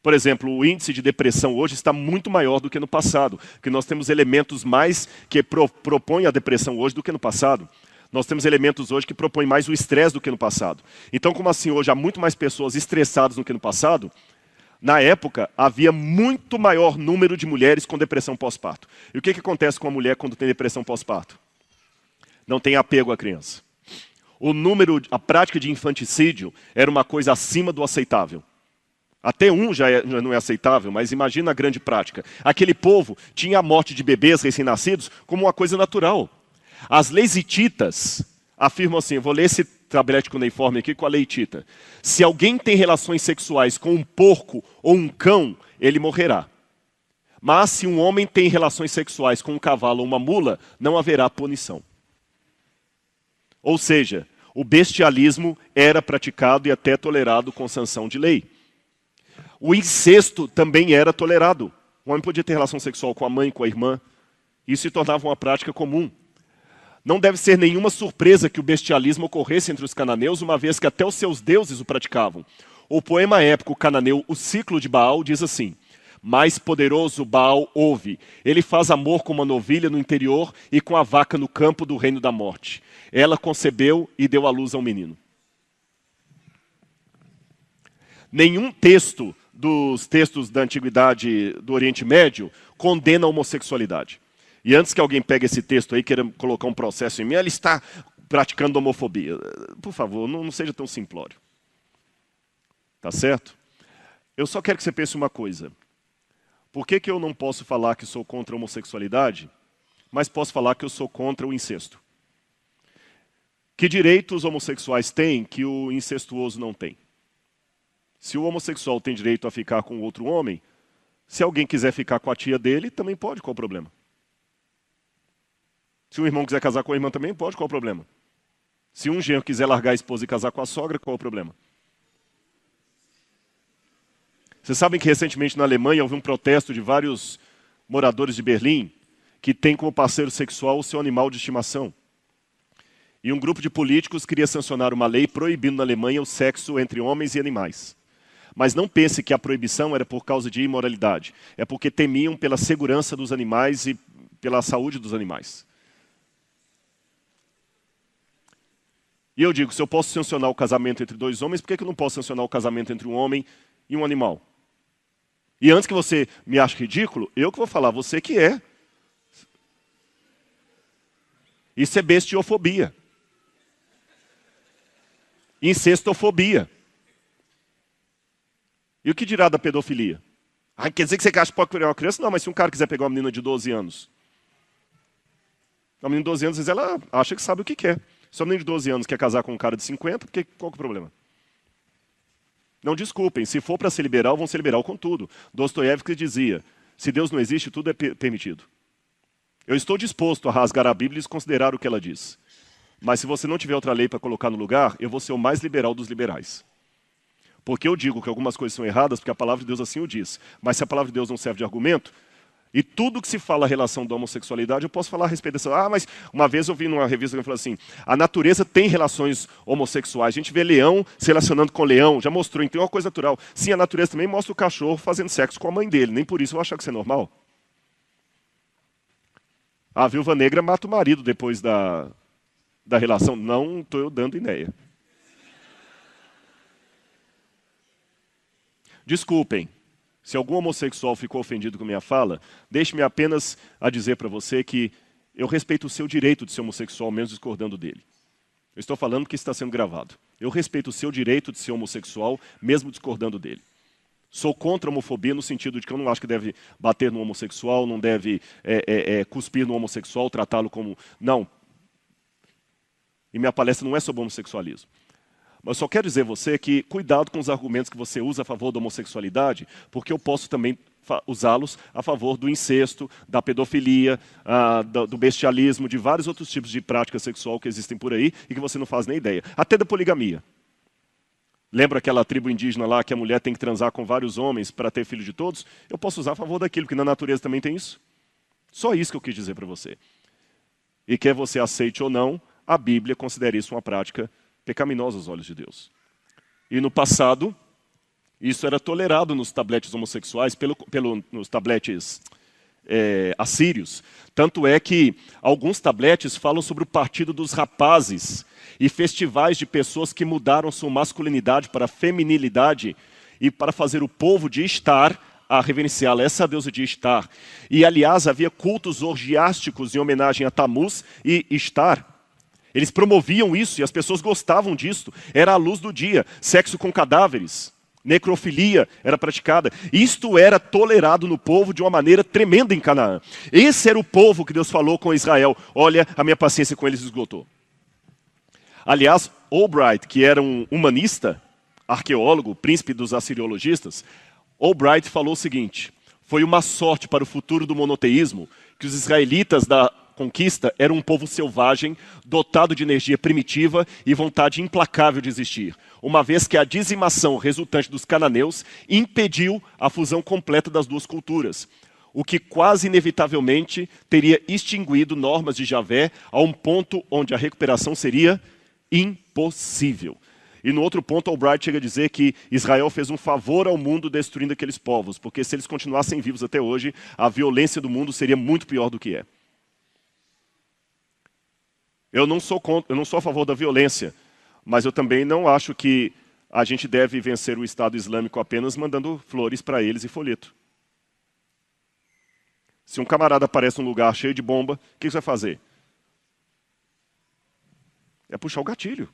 Por exemplo, o índice de depressão hoje está muito maior do que no passado, porque nós temos elementos mais que pro, propõem a depressão hoje do que no passado. Nós temos elementos hoje que propõem mais o estresse do que no passado. Então, como assim hoje há muito mais pessoas estressadas do que no passado, na época havia muito maior número de mulheres com depressão pós-parto. E o que, que acontece com a mulher quando tem depressão pós-parto? Não tem apego à criança. O número, a prática de infanticídio era uma coisa acima do aceitável. Até um já, é, já, não é aceitável, mas imagina a grande prática. Aquele povo tinha a morte de bebês recém-nascidos como uma coisa natural. As leis afirmam assim, vou ler esse tablete cuneiforme aqui com a lei. Se alguém tem relações sexuais com um porco ou um cão, ele morrerá. Mas se um homem tem relações sexuais com um cavalo ou uma mula, não haverá punição. Ou seja, o bestialismo era praticado e até tolerado com sanção de lei. O incesto também era tolerado. O homem podia ter relação sexual com a mãe, com a irmã. Isso se tornava uma prática comum. Não deve ser nenhuma surpresa que o bestialismo ocorresse entre os cananeus, uma vez que até os seus deuses o praticavam. O poema épico cananeu O Ciclo de Baal diz assim: mais poderoso Baal ouve. Ele faz amor com uma novilha no interior e com a vaca no campo do reino da morte. Ela concebeu e deu à luz a um menino. Nenhum texto dos textos da antiguidade do Oriente Médio condena a homossexualidade. E antes que alguém pegue esse texto aí queira colocar um processo em mim, ele está praticando homofobia. Por favor, não, não seja tão simplório. Tá certo? Eu só quero que você pense uma coisa. Por que, que eu não posso falar que sou contra a homossexualidade, mas posso falar que eu sou contra o incesto? Que direitos homossexuais têm que o incestuoso não tem? Se o homossexual tem direito a ficar com outro homem, Se alguém quiser ficar com a tia dele, também pode, qual o problema? Se um irmão quiser casar com a irmã, também pode, qual o problema? Se um genro quiser largar a esposa e casar com a sogra, qual o problema? Vocês sabem que recentemente na Alemanha houve um protesto de vários moradores de Berlim que têm como parceiro sexual o seu animal de estimação. E um grupo de políticos queria sancionar uma lei proibindo na Alemanha o sexo entre homens e animais. Mas não pense que a proibição era por causa de imoralidade. É porque temiam pela segurança dos animais e pela saúde dos animais. E eu digo, se eu posso sancionar o casamento entre dois homens, por que eu não posso sancionar o casamento entre um homem e um animal? E antes que você me ache ridículo, eu que vou falar, você que é. Isso é bestiofobia. Incestofobia. E o que dirá da pedofilia? Ah, quer dizer que você acha que pode criar uma criança? Não, mas se um cara quiser pegar uma menina de 12 anos. Uma menina de 12 anos, às vezes ela acha que sabe o que quer. Se uma menina de 12 anos quer casar com um cara de 50, porque, qual é o problema? Não desculpem, se for para ser liberal, vão ser liberal com tudo. Dostoiévski dizia, se Deus não existe, tudo é permitido. Eu estou disposto a rasgar a Bíblia e considerar o que ela diz. Mas se você não tiver outra lei para colocar no lugar, eu vou ser o mais liberal dos liberais. Porque eu digo que algumas coisas são erradas, porque a palavra de Deus assim o diz. Mas se a palavra de Deus não serve de argumento, e tudo que se fala a relação da homossexualidade, eu posso falar a respeito dessa. Ah, mas uma vez eu vi numa revista que falou assim: a natureza tem relações homossexuais. A gente vê leão se relacionando com leão, já mostrou, então é uma coisa natural. Sim, a natureza também mostra o cachorro fazendo sexo com a mãe dele. Nem por isso eu acho que isso é normal. A viúva negra mata o marido depois da, da relação. Não estou eu dando ideia. Desculpem, se algum homossexual ficou ofendido com minha fala, deixe-me apenas a dizer para você que eu respeito o seu direito de ser homossexual, mesmo discordando dele. Eu estou falando que está sendo gravado. Eu respeito o seu direito de ser homossexual, mesmo discordando dele. Sou contra a homofobia no sentido de que eu não acho que deve bater no homossexual, não deve é, é, é, cuspir no homossexual, tratá-lo como. Não. E minha palestra não é sobre homossexualismo. Mas só quero dizer a você que cuidado com os argumentos que você usa a favor da homossexualidade, porque eu posso também usá-los a favor do incesto, da pedofilia, uh, do, bestialismo, de vários outros tipos de prática sexual que existem por aí e que você não faz nem ideia. Até da poligamia. Lembra aquela tribo indígena lá que a mulher tem que transar com vários homens para ter filho de todos? Eu posso usar a favor daquilo, porque na natureza também tem isso. Só isso que eu quis dizer para você. E quer você aceite ou não, a Bíblia considera isso uma prática pecaminosa aos olhos de Deus. E no passado, isso era tolerado nos tabletes homossexuais, pelo, pelo, nos tabletes é, assírios. Tanto é que alguns tabletes falam sobre o partido dos rapazes e festivais de pessoas que mudaram sua masculinidade para feminilidade e para fazer o povo de estar a reverenciá-la, essa deusa de estar. E aliás, havia cultos orgiásticos em homenagem a Tamuz e estar. Eles promoviam isso e as pessoas gostavam disso. Era a luz do dia. Sexo com cadáveres, necrofilia era praticada. Isto era tolerado no povo de uma maneira tremenda em Canaã. Esse era o povo que Deus falou com Israel: olha, a minha paciência com eles esgotou. Aliás, Albright, que era um humanista, arqueólogo, príncipe dos assiriologistas, Albright falou o seguinte: foi uma sorte para o futuro do monoteísmo que os israelitas da conquista era um povo selvagem, dotado de energia primitiva e vontade implacável de existir, uma vez que a dizimação resultante dos cananeus impediu a fusão completa das duas culturas, o que quase inevitavelmente teria extinguido normas de Javé a um ponto onde a recuperação seria impossível. E no outro ponto, Albright chega a dizer que Israel fez um favor ao mundo destruindo aqueles povos, porque se eles continuassem vivos até hoje, a violência do mundo seria muito pior do que é. Eu não sou contra, eu não sou a favor da violência, mas eu também não acho que a gente deve vencer o Estado Islâmico apenas mandando flores para eles e folheto. Se um camarada aparece num lugar cheio de bomba, o que você vai fazer? É puxar o gatilho.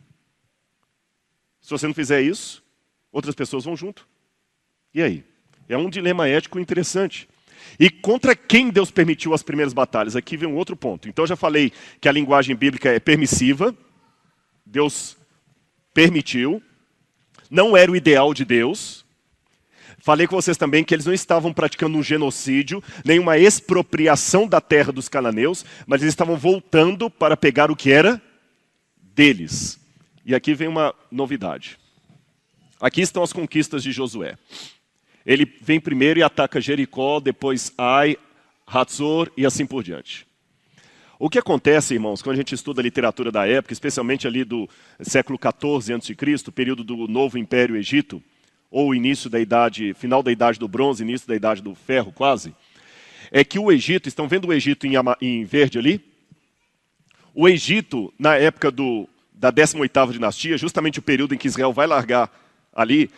Se você não fizer isso, outras pessoas vão junto. E aí? É um dilema ético interessante. E contra quem Deus permitiu as primeiras batalhas? Aqui vem um outro ponto. Então, eu já falei que a linguagem bíblica é permissiva. Deus permitiu. Não era o ideal de Deus. Falei com vocês também que eles não estavam praticando um genocídio, nem uma expropriação da terra dos cananeus, mas eles estavam voltando para pegar o que era deles. E aqui vem uma novidade. Aqui estão as conquistas de Josué. Ele vem primeiro e ataca Jericó, depois Ai, Hatzor e assim por diante. O que acontece, irmãos, quando a gente estuda a literatura da época, especialmente ali do século XIV a.C., período do Novo Império Egito, ou início da idade, final da idade do bronze, início da idade do ferro, quase, é que o Egito, estão vendo o Egito em, em verde ali? O Egito, na época do, da 18ª dinastia, justamente o período em que Israel vai largar ali,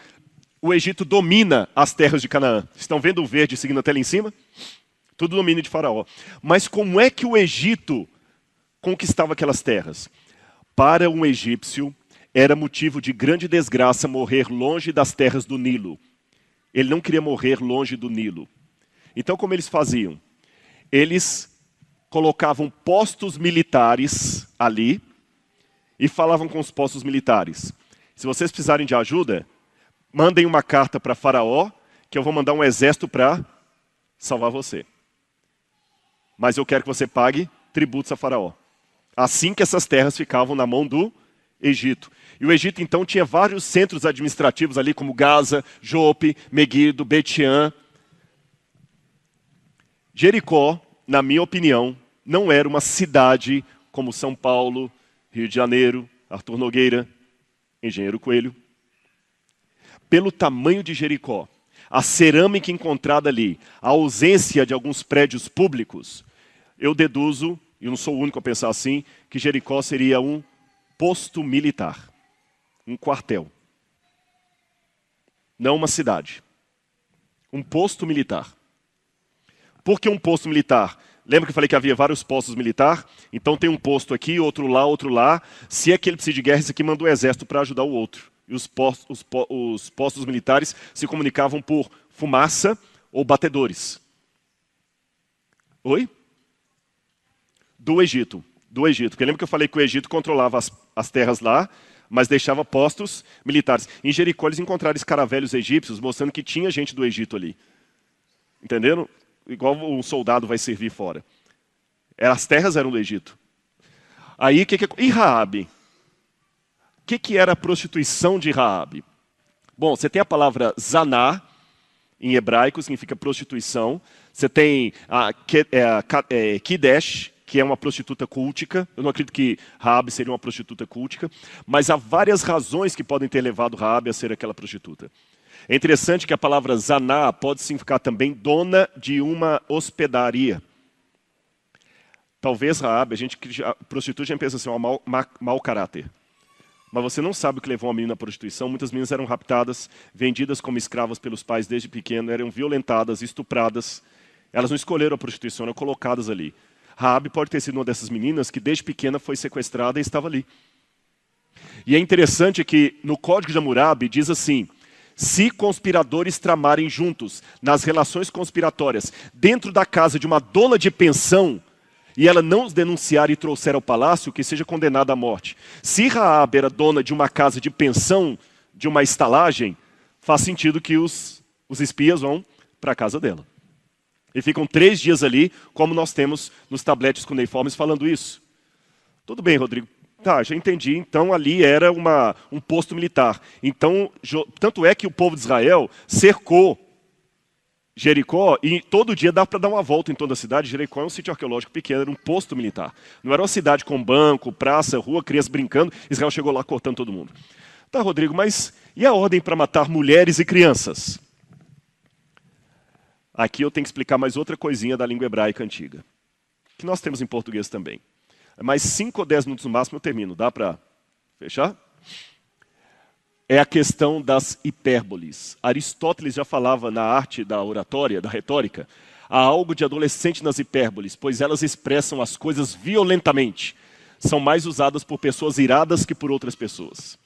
o Egito domina as terras de Canaã. Estão vendo o verde seguindo até lá em cima? Tudo domínio de Faraó. Mas como é que o Egito conquistava aquelas terras? Para um egípcio, era motivo de grande desgraça morrer longe das terras do Nilo. Ele não queria morrer longe do Nilo. Então, como eles faziam? Eles colocavam postos militares ali e falavam com os postos militares: se vocês precisarem de ajuda, mandem uma carta para Faraó, que eu vou mandar um exército para salvar você. Mas eu quero que você pague tributos a Faraó. Assim que essas terras ficavam na mão do Egito. E o Egito então tinha vários centros administrativos ali, como Gaza, Jope, Meguido, Betian. Jericó, na minha opinião, não era uma cidade como São Paulo, Rio de Janeiro, Arthur Nogueira, Engenheiro Coelho. Pelo tamanho de Jericó, a cerâmica encontrada ali, a ausência de alguns prédios públicos, eu deduzo, e não sou o único a pensar assim, que Jericó seria um posto militar um quartel. Não uma cidade. Um posto militar. Por que um posto militar? Lembra que eu falei que havia vários postos militares? Então tem um posto aqui, outro lá, outro lá. Se é que ele precisa de guerra, esse aqui manda o um exército para ajudar o outro. E os postos, os, os postos militares se comunicavam por fumaça ou batedores. Oi? Do Egito. Do Egito. Porque lembra que eu falei que o Egito controlava as, as terras lá mas deixava postos militares. Em Jericó eles encontraram escaravelhos egípcios, mostrando que tinha gente do Egito ali. Entenderam? Igual um soldado vai servir fora. As terras eram do Egito. Aí, que que... e Raabe? O que, que era a prostituição de Raabe? Bom, você tem a palavra zaná, em hebraico, significa prostituição. Você tem a, é, a, é, Kidesh, que é uma prostituta cultica. Eu não acredito que Raabe seria uma prostituta cultica, mas há várias razões que podem ter levado Raabe a ser aquela prostituta. É interessante que a palavra zaná pode significar também dona de uma hospedaria. Talvez Raabe, a gente prostituta já pensa assim, um mau, mau caráter. Mas você não sabe o que levou uma menina à prostituição. Muitas meninas eram raptadas, vendidas como escravas pelos pais desde pequeno, eram violentadas, estupradas. Elas não escolheram a prostituição, eram colocadas ali. Raabe pode ter sido uma dessas meninas que desde pequena foi sequestrada e estava ali. E é interessante que no Código de Hammurabi diz assim: se conspiradores tramarem juntos nas relações conspiratórias dentro da casa de uma dona de pensão e ela não os denunciar e trouxer ao palácio, que seja condenada à morte. Se Raab era dona de uma casa de pensão, de uma estalagem, faz sentido que os, os espias vão para a casa dela. E ficam três dias ali, como nós temos nos tabletes cuneiformes falando isso. Tudo bem, Rodrigo. Tá, já entendi. Então ali era uma, um posto militar. Então, tanto é que o povo de Israel cercou Jericó e todo dia dá para dar uma volta em toda a cidade. Jericó é um sítio arqueológico pequeno, era um posto militar. Não era uma cidade com banco, praça, rua, crianças brincando. Israel chegou lá cortando todo mundo. Tá, Rodrigo, mas e a ordem para matar mulheres e crianças? Aqui eu tenho que explicar mais outra coisinha da língua hebraica antiga, que nós temos em português também. Mais cinco ou dez minutos no máximo eu termino. Dá para fechar? É a questão das hipérboles. Aristóteles já falava na arte da oratória, da retórica, há algo de adolescente nas hipérboles, pois elas expressam as coisas violentamente. São mais usadas por pessoas iradas que por outras pessoas.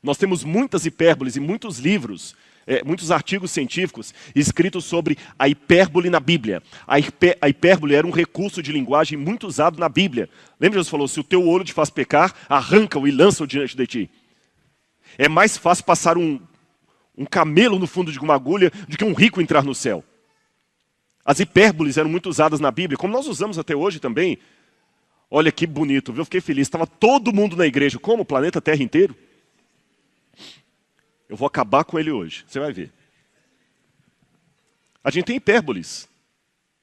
Nós temos muitas hipérboles e muitos livros é, muitos artigos científicos escritos sobre a hipérbole na Bíblia. A, hiper, a hipérbole era um recurso de linguagem muito usado na Bíblia. Lembra Jesus falou, se o teu olho te faz pecar, arranca-o e lança-o diante de ti. É mais fácil passar um, um camelo no fundo de uma agulha, do que um rico entrar no céu. As hipérboles eram muito usadas na Bíblia, como nós usamos até hoje também. Olha que bonito, viu? Eu fiquei feliz. Estava todo mundo na igreja, como o planeta Terra inteiro. Eu vou acabar com ele hoje, você vai ver. A gente tem hipérboles,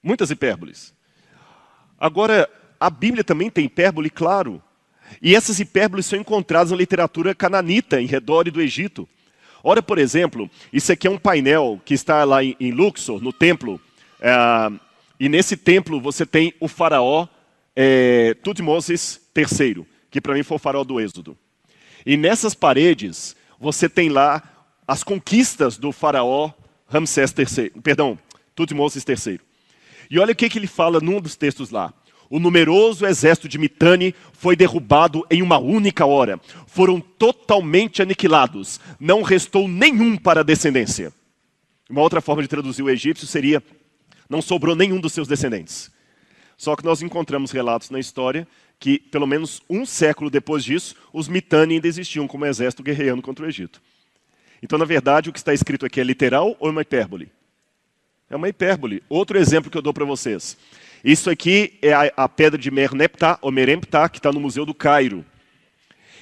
muitas hipérboles. Agora, a Bíblia também tem hipérbole, claro. E essas hipérboles são encontradas na literatura cananita, em redor do Egito. Ora, por exemplo, isso aqui é um painel que está lá em, Luxor, no templo. É, e nesse templo você tem o faraó é, Tutmoses III, que para mim foi o faraó do Êxodo. E nessas paredes você tem lá as conquistas do faraó Ramsés III, perdão, Tutmoses III. E olha o que, que ele fala num dos textos lá. O numeroso exército de Mitane foi derrubado em uma única hora. Foram totalmente aniquilados. Não restou nenhum para a descendência. Uma outra forma de traduzir o egípcio seria: não sobrou nenhum dos seus descendentes. Só que nós encontramos relatos na história que, pelo menos um século depois disso, os Mitane ainda existiam como exército guerreando contra o Egito. Então, na verdade, o que está escrito aqui é literal ou é uma hipérbole? É uma hipérbole. Outro exemplo que eu dou para vocês. Isso aqui é a, a pedra de Merneptah, ou Meremptah, que está no Museu do Cairo.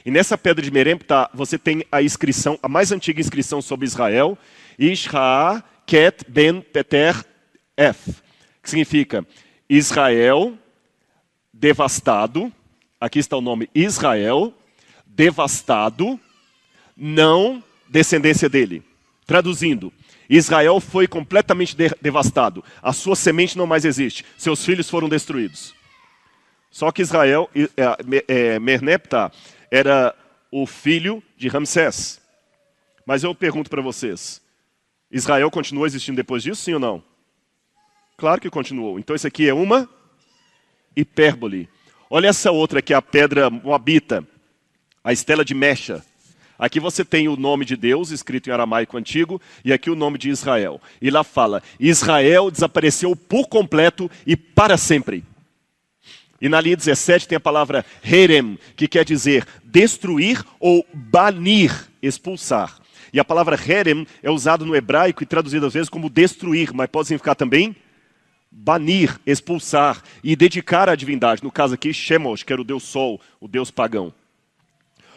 E nessa pedra de Meremptah, você tem a inscrição, a mais antiga inscrição sobre Israel, Ishra Ket Ben Peter F, que significa Israel devastado, aqui está o nome Israel, devastado, não descendência dele. Traduzindo, Israel foi completamente de devastado. A sua semente não mais existe. Seus filhos foram destruídos. Só que Israel, é, é, Merneptah, era o filho de Ramsés. Mas eu pergunto para vocês: Israel continuou existindo depois disso, sim ou não? Claro que continuou. Então isso aqui é uma hipérbole. Olha essa outra aqui, a pedra moabita, a estela de Mecha. Aqui você tem o nome de Deus escrito em aramaico antigo e aqui o nome de Israel. E lá fala: Israel desapareceu por completo e para sempre. E na linha 17 tem a palavra herem, que quer dizer destruir ou banir, expulsar. E a palavra herem é usada no hebraico e traduzida às vezes como destruir, mas pode significar também banir, expulsar e dedicar à divindade. No caso aqui, Shemos, que era o deus sol, o deus pagão.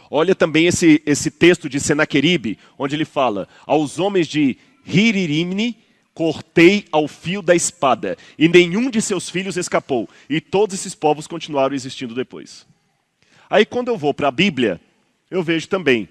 Olha também esse, esse texto de Senaqueribe, onde ele fala: Aos homens de Hiririmni cortei ao fio da espada, e nenhum de seus filhos escapou, e todos esses povos continuaram existindo depois. Aí quando eu vou para a Bíblia, eu vejo também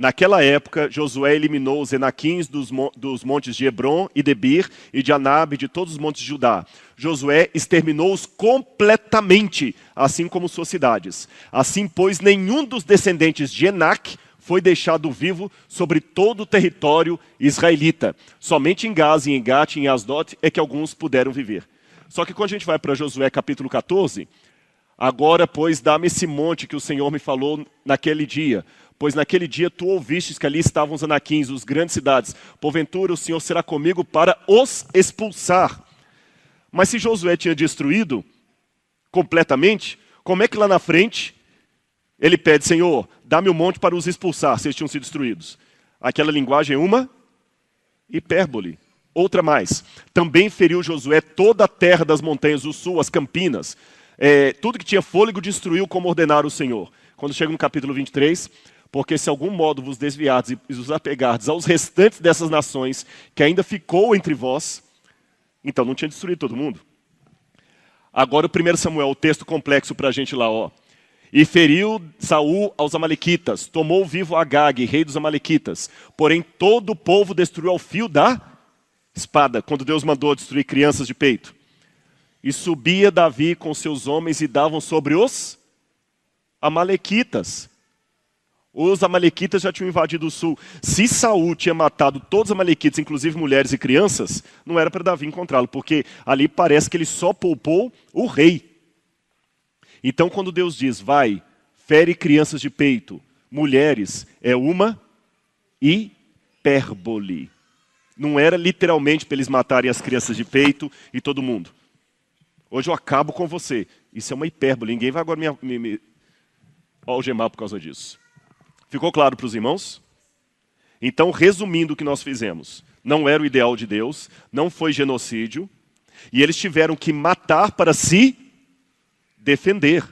Naquela época, Josué eliminou os enaquins dos, dos montes de Hebron e Debir e de Anab de todos os montes de Judá. Josué exterminou-os completamente, assim como suas cidades. Assim, pois, nenhum dos descendentes de Enac foi deixado vivo sobre todo o território israelita. Somente em Gaza, em Gat em Asdot é que alguns puderam viver. Só que quando a gente vai para Josué capítulo 14, agora, pois, dá-me esse monte que o Senhor me falou naquele dia Pois naquele dia tu ouvistes que ali estavam os anaquins, os grandes cidades. Porventura o Senhor será comigo para os expulsar. Mas se Josué tinha destruído completamente, como é que lá na frente ele pede, Senhor, dá-me o um monte para os expulsar, se eles tinham sido destruídos? Aquela linguagem é uma hipérbole. Outra mais. Também feriu Josué toda a terra das montanhas do sul, as campinas. É, tudo que tinha fôlego destruiu como ordenara o Senhor. Quando chega no capítulo 23, porque se algum modo vos desviardes e vos apegardes aos restantes dessas nações que ainda ficou entre vós, então não tinha destruído todo mundo. Agora o 1 Samuel, o texto complexo para a gente lá, ó. E feriu Saul aos amalequitas, tomou vivo Agag, rei dos amalequitas. Porém todo o povo destruiu ao fio da espada, quando Deus mandou destruir crianças de peito. E subia Davi com seus homens e davam sobre os amalequitas. Os amalequitas já tinham invadido o sul. Se Saul tinha matado todos os amalequitas, inclusive mulheres e crianças, não era para Davi encontrá-lo, porque ali parece que ele só poupou o rei. Então, quando Deus diz, vai, fere crianças de peito, mulheres, é uma hipérbole. Não era literalmente para eles matarem as crianças de peito e todo mundo. Hoje eu acabo com você. Isso é uma hipérbole. Ninguém vai agora me, me, me algemar por causa disso. Ficou claro para os irmãos? Então, resumindo o que nós fizemos, não era o ideal de Deus, não foi genocídio, e eles tiveram que matar para se defender.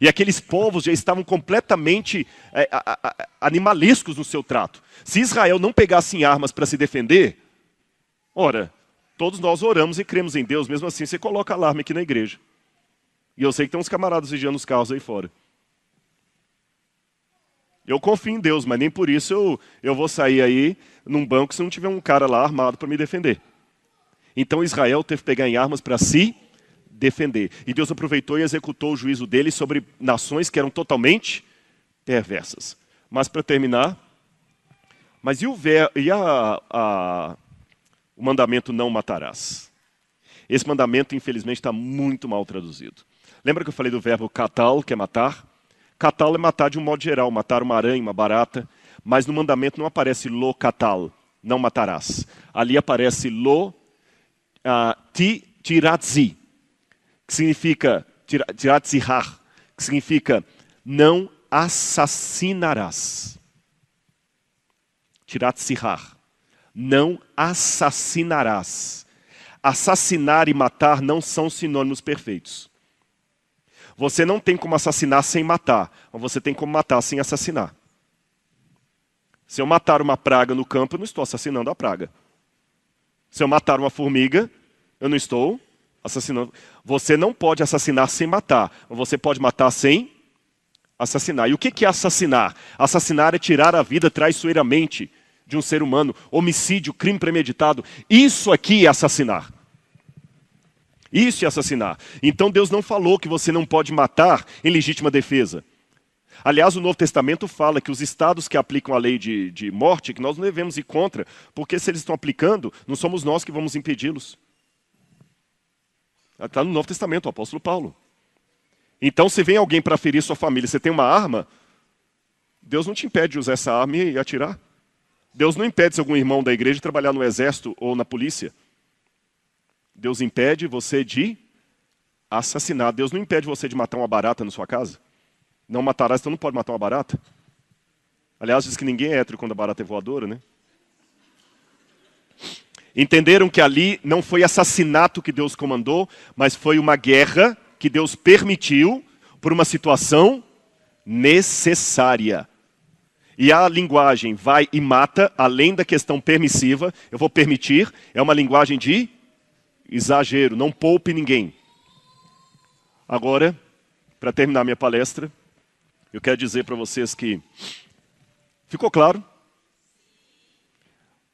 E aqueles povos já estavam completamente é, a, a, no seu trato. Se Israel não pegasse em armas para se defender, ora, todos nós oramos e cremos em Deus, mesmo assim você coloca alarme aqui na igreja. E eu sei que tem uns camaradas vigiando os carros aí fora. Eu confio em Deus, mas nem por isso eu, eu vou sair aí num banco se não tiver um cara lá armado para me defender. Então Israel teve que pegar em armas para si defender. E Deus aproveitou e executou o juízo dele sobre nações que eram totalmente perversas. Mas para terminar, mas e o, ver, e a, a, o mandamento não matarás? Esse mandamento, infelizmente, está muito mal traduzido. Lembra que eu falei do verbo catal, que é matar? Catal é matar de um modo geral, matar uma aranha, uma barata, mas no mandamento não aparece lo catal, não matarás. Ali aparece lo uh, ti tiratzi, que significa tiratzihar, que significa não assassinarás. Tiratzihar, não assassinarás. Assassinar e matar não são sinônimos perfeitos. Você não tem como assassinar sem matar, mas você tem como matar sem assassinar. Se eu matar uma praga no campo, eu não estou assassinando a praga. Se eu matar uma formiga, eu não estou assassinando. Você não pode assassinar sem matar. Você pode matar sem assassinar. E o que é assassinar? Assassinar é tirar a vida traiçoeiramente de um ser humano. Homicídio, crime premeditado. Isso aqui é assassinar. Isso é assassinar. Então Deus não falou que você não pode matar em legítima defesa. Aliás, o Novo Testamento fala que os estados que aplicam a lei de, de morte, que nós não devemos ir contra, porque se eles estão aplicando, não somos nós que vamos impedi-los. Está no Novo Testamento, o apóstolo Paulo. Então, se vem alguém para ferir sua família, você tem uma arma, Deus não te impede de usar essa arma e atirar. Deus não impede se algum irmão da igreja trabalhar no exército ou na polícia. Deus impede você de assassinar. Deus não impede você de matar uma barata na sua casa. Não matarás, então não pode matar uma barata. Aliás, diz que ninguém é hétero quando a barata é voadora, né? Entenderam que ali não foi assassinato que Deus comandou, mas foi uma guerra que Deus permitiu por uma situação necessária. E a linguagem vai e mata, além da questão permissiva, eu vou permitir, é uma linguagem de exagero, não poupe ninguém. Agora, para terminar minha palestra, eu quero dizer para vocês que ficou claro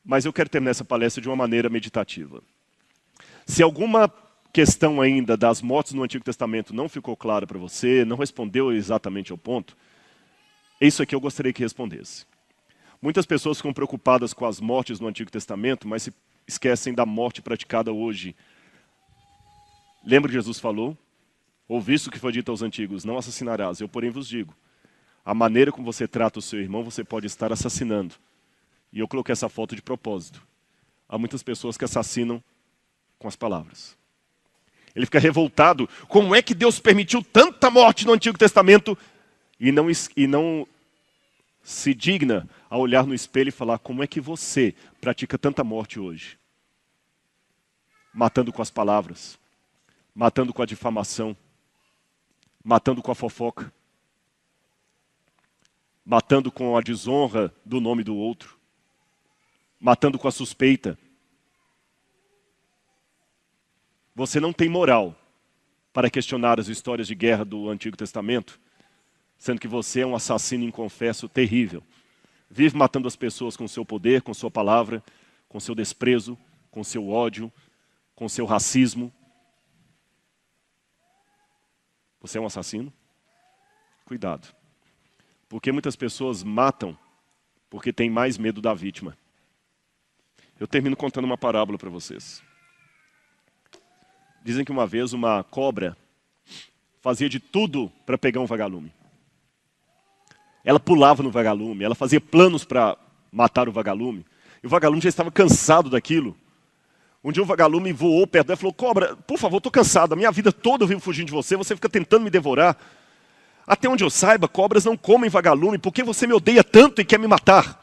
mas eu quero terminar essa palestra de uma maneira meditativa. Se alguma questão ainda das mortes no Antigo Testamento não ficou clara para você, não respondeu exatamente ao ponto, é isso aqui eu gostaria que respondesse. Muitas pessoas ficam preocupadas com as mortes no Antigo Testamento, mas se esquecem da morte praticada hoje. Lembra que Jesus falou? Ouviste o que foi dito aos antigos, não assassinarás. Eu, porém, vos digo, a maneira como você trata o seu irmão, você pode estar assassinando. E eu coloquei essa foto de propósito. Há muitas pessoas que assassinam com as palavras. Ele fica revoltado. Como é que Deus permitiu tanta morte no Antigo Testamento e não, e não se digna a olhar no espelho e falar: como é que você pratica tanta morte hoje? Matando com as palavras, matando com a difamação, matando com a fofoca, matando com a desonra do nome do outro matando com a suspeita. Você não tem moral para questionar as histórias de guerra do Antigo Testamento, sendo que você é um assassino inconfesso terrível. Vive matando as pessoas com seu poder, com sua palavra, com seu desprezo, com seu ódio, com seu racismo. Você é um assassino? Cuidado. Porque muitas pessoas matam porque têm mais medo da vítima. Eu termino contando uma parábola para vocês. Dizem que uma vez uma cobra fazia de tudo para pegar um vagalume. Ela pulava no vagalume, ela fazia planos para matar o vagalume. E o vagalume já estava cansado daquilo. Um dia o vagalume voou perto dela e falou: Cobra, por favor, estou cansado, a minha vida toda eu vivo fugindo de você, você fica tentando me devorar. Até onde eu saiba, cobras não comem vagalume, porque você me odeia tanto e quer me matar?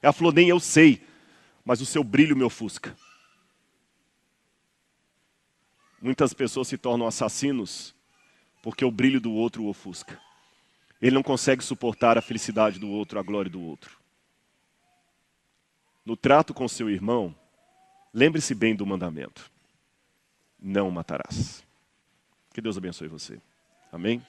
Ela falou: Nem eu sei, mas o seu brilho me ofusca. Muitas pessoas se tornam assassinos porque o brilho do outro o ofusca. Ele não consegue suportar a felicidade do outro, a glória do outro. No trato com seu irmão, lembre-se bem do mandamento: não matarás. Que Deus abençoe você. Amém?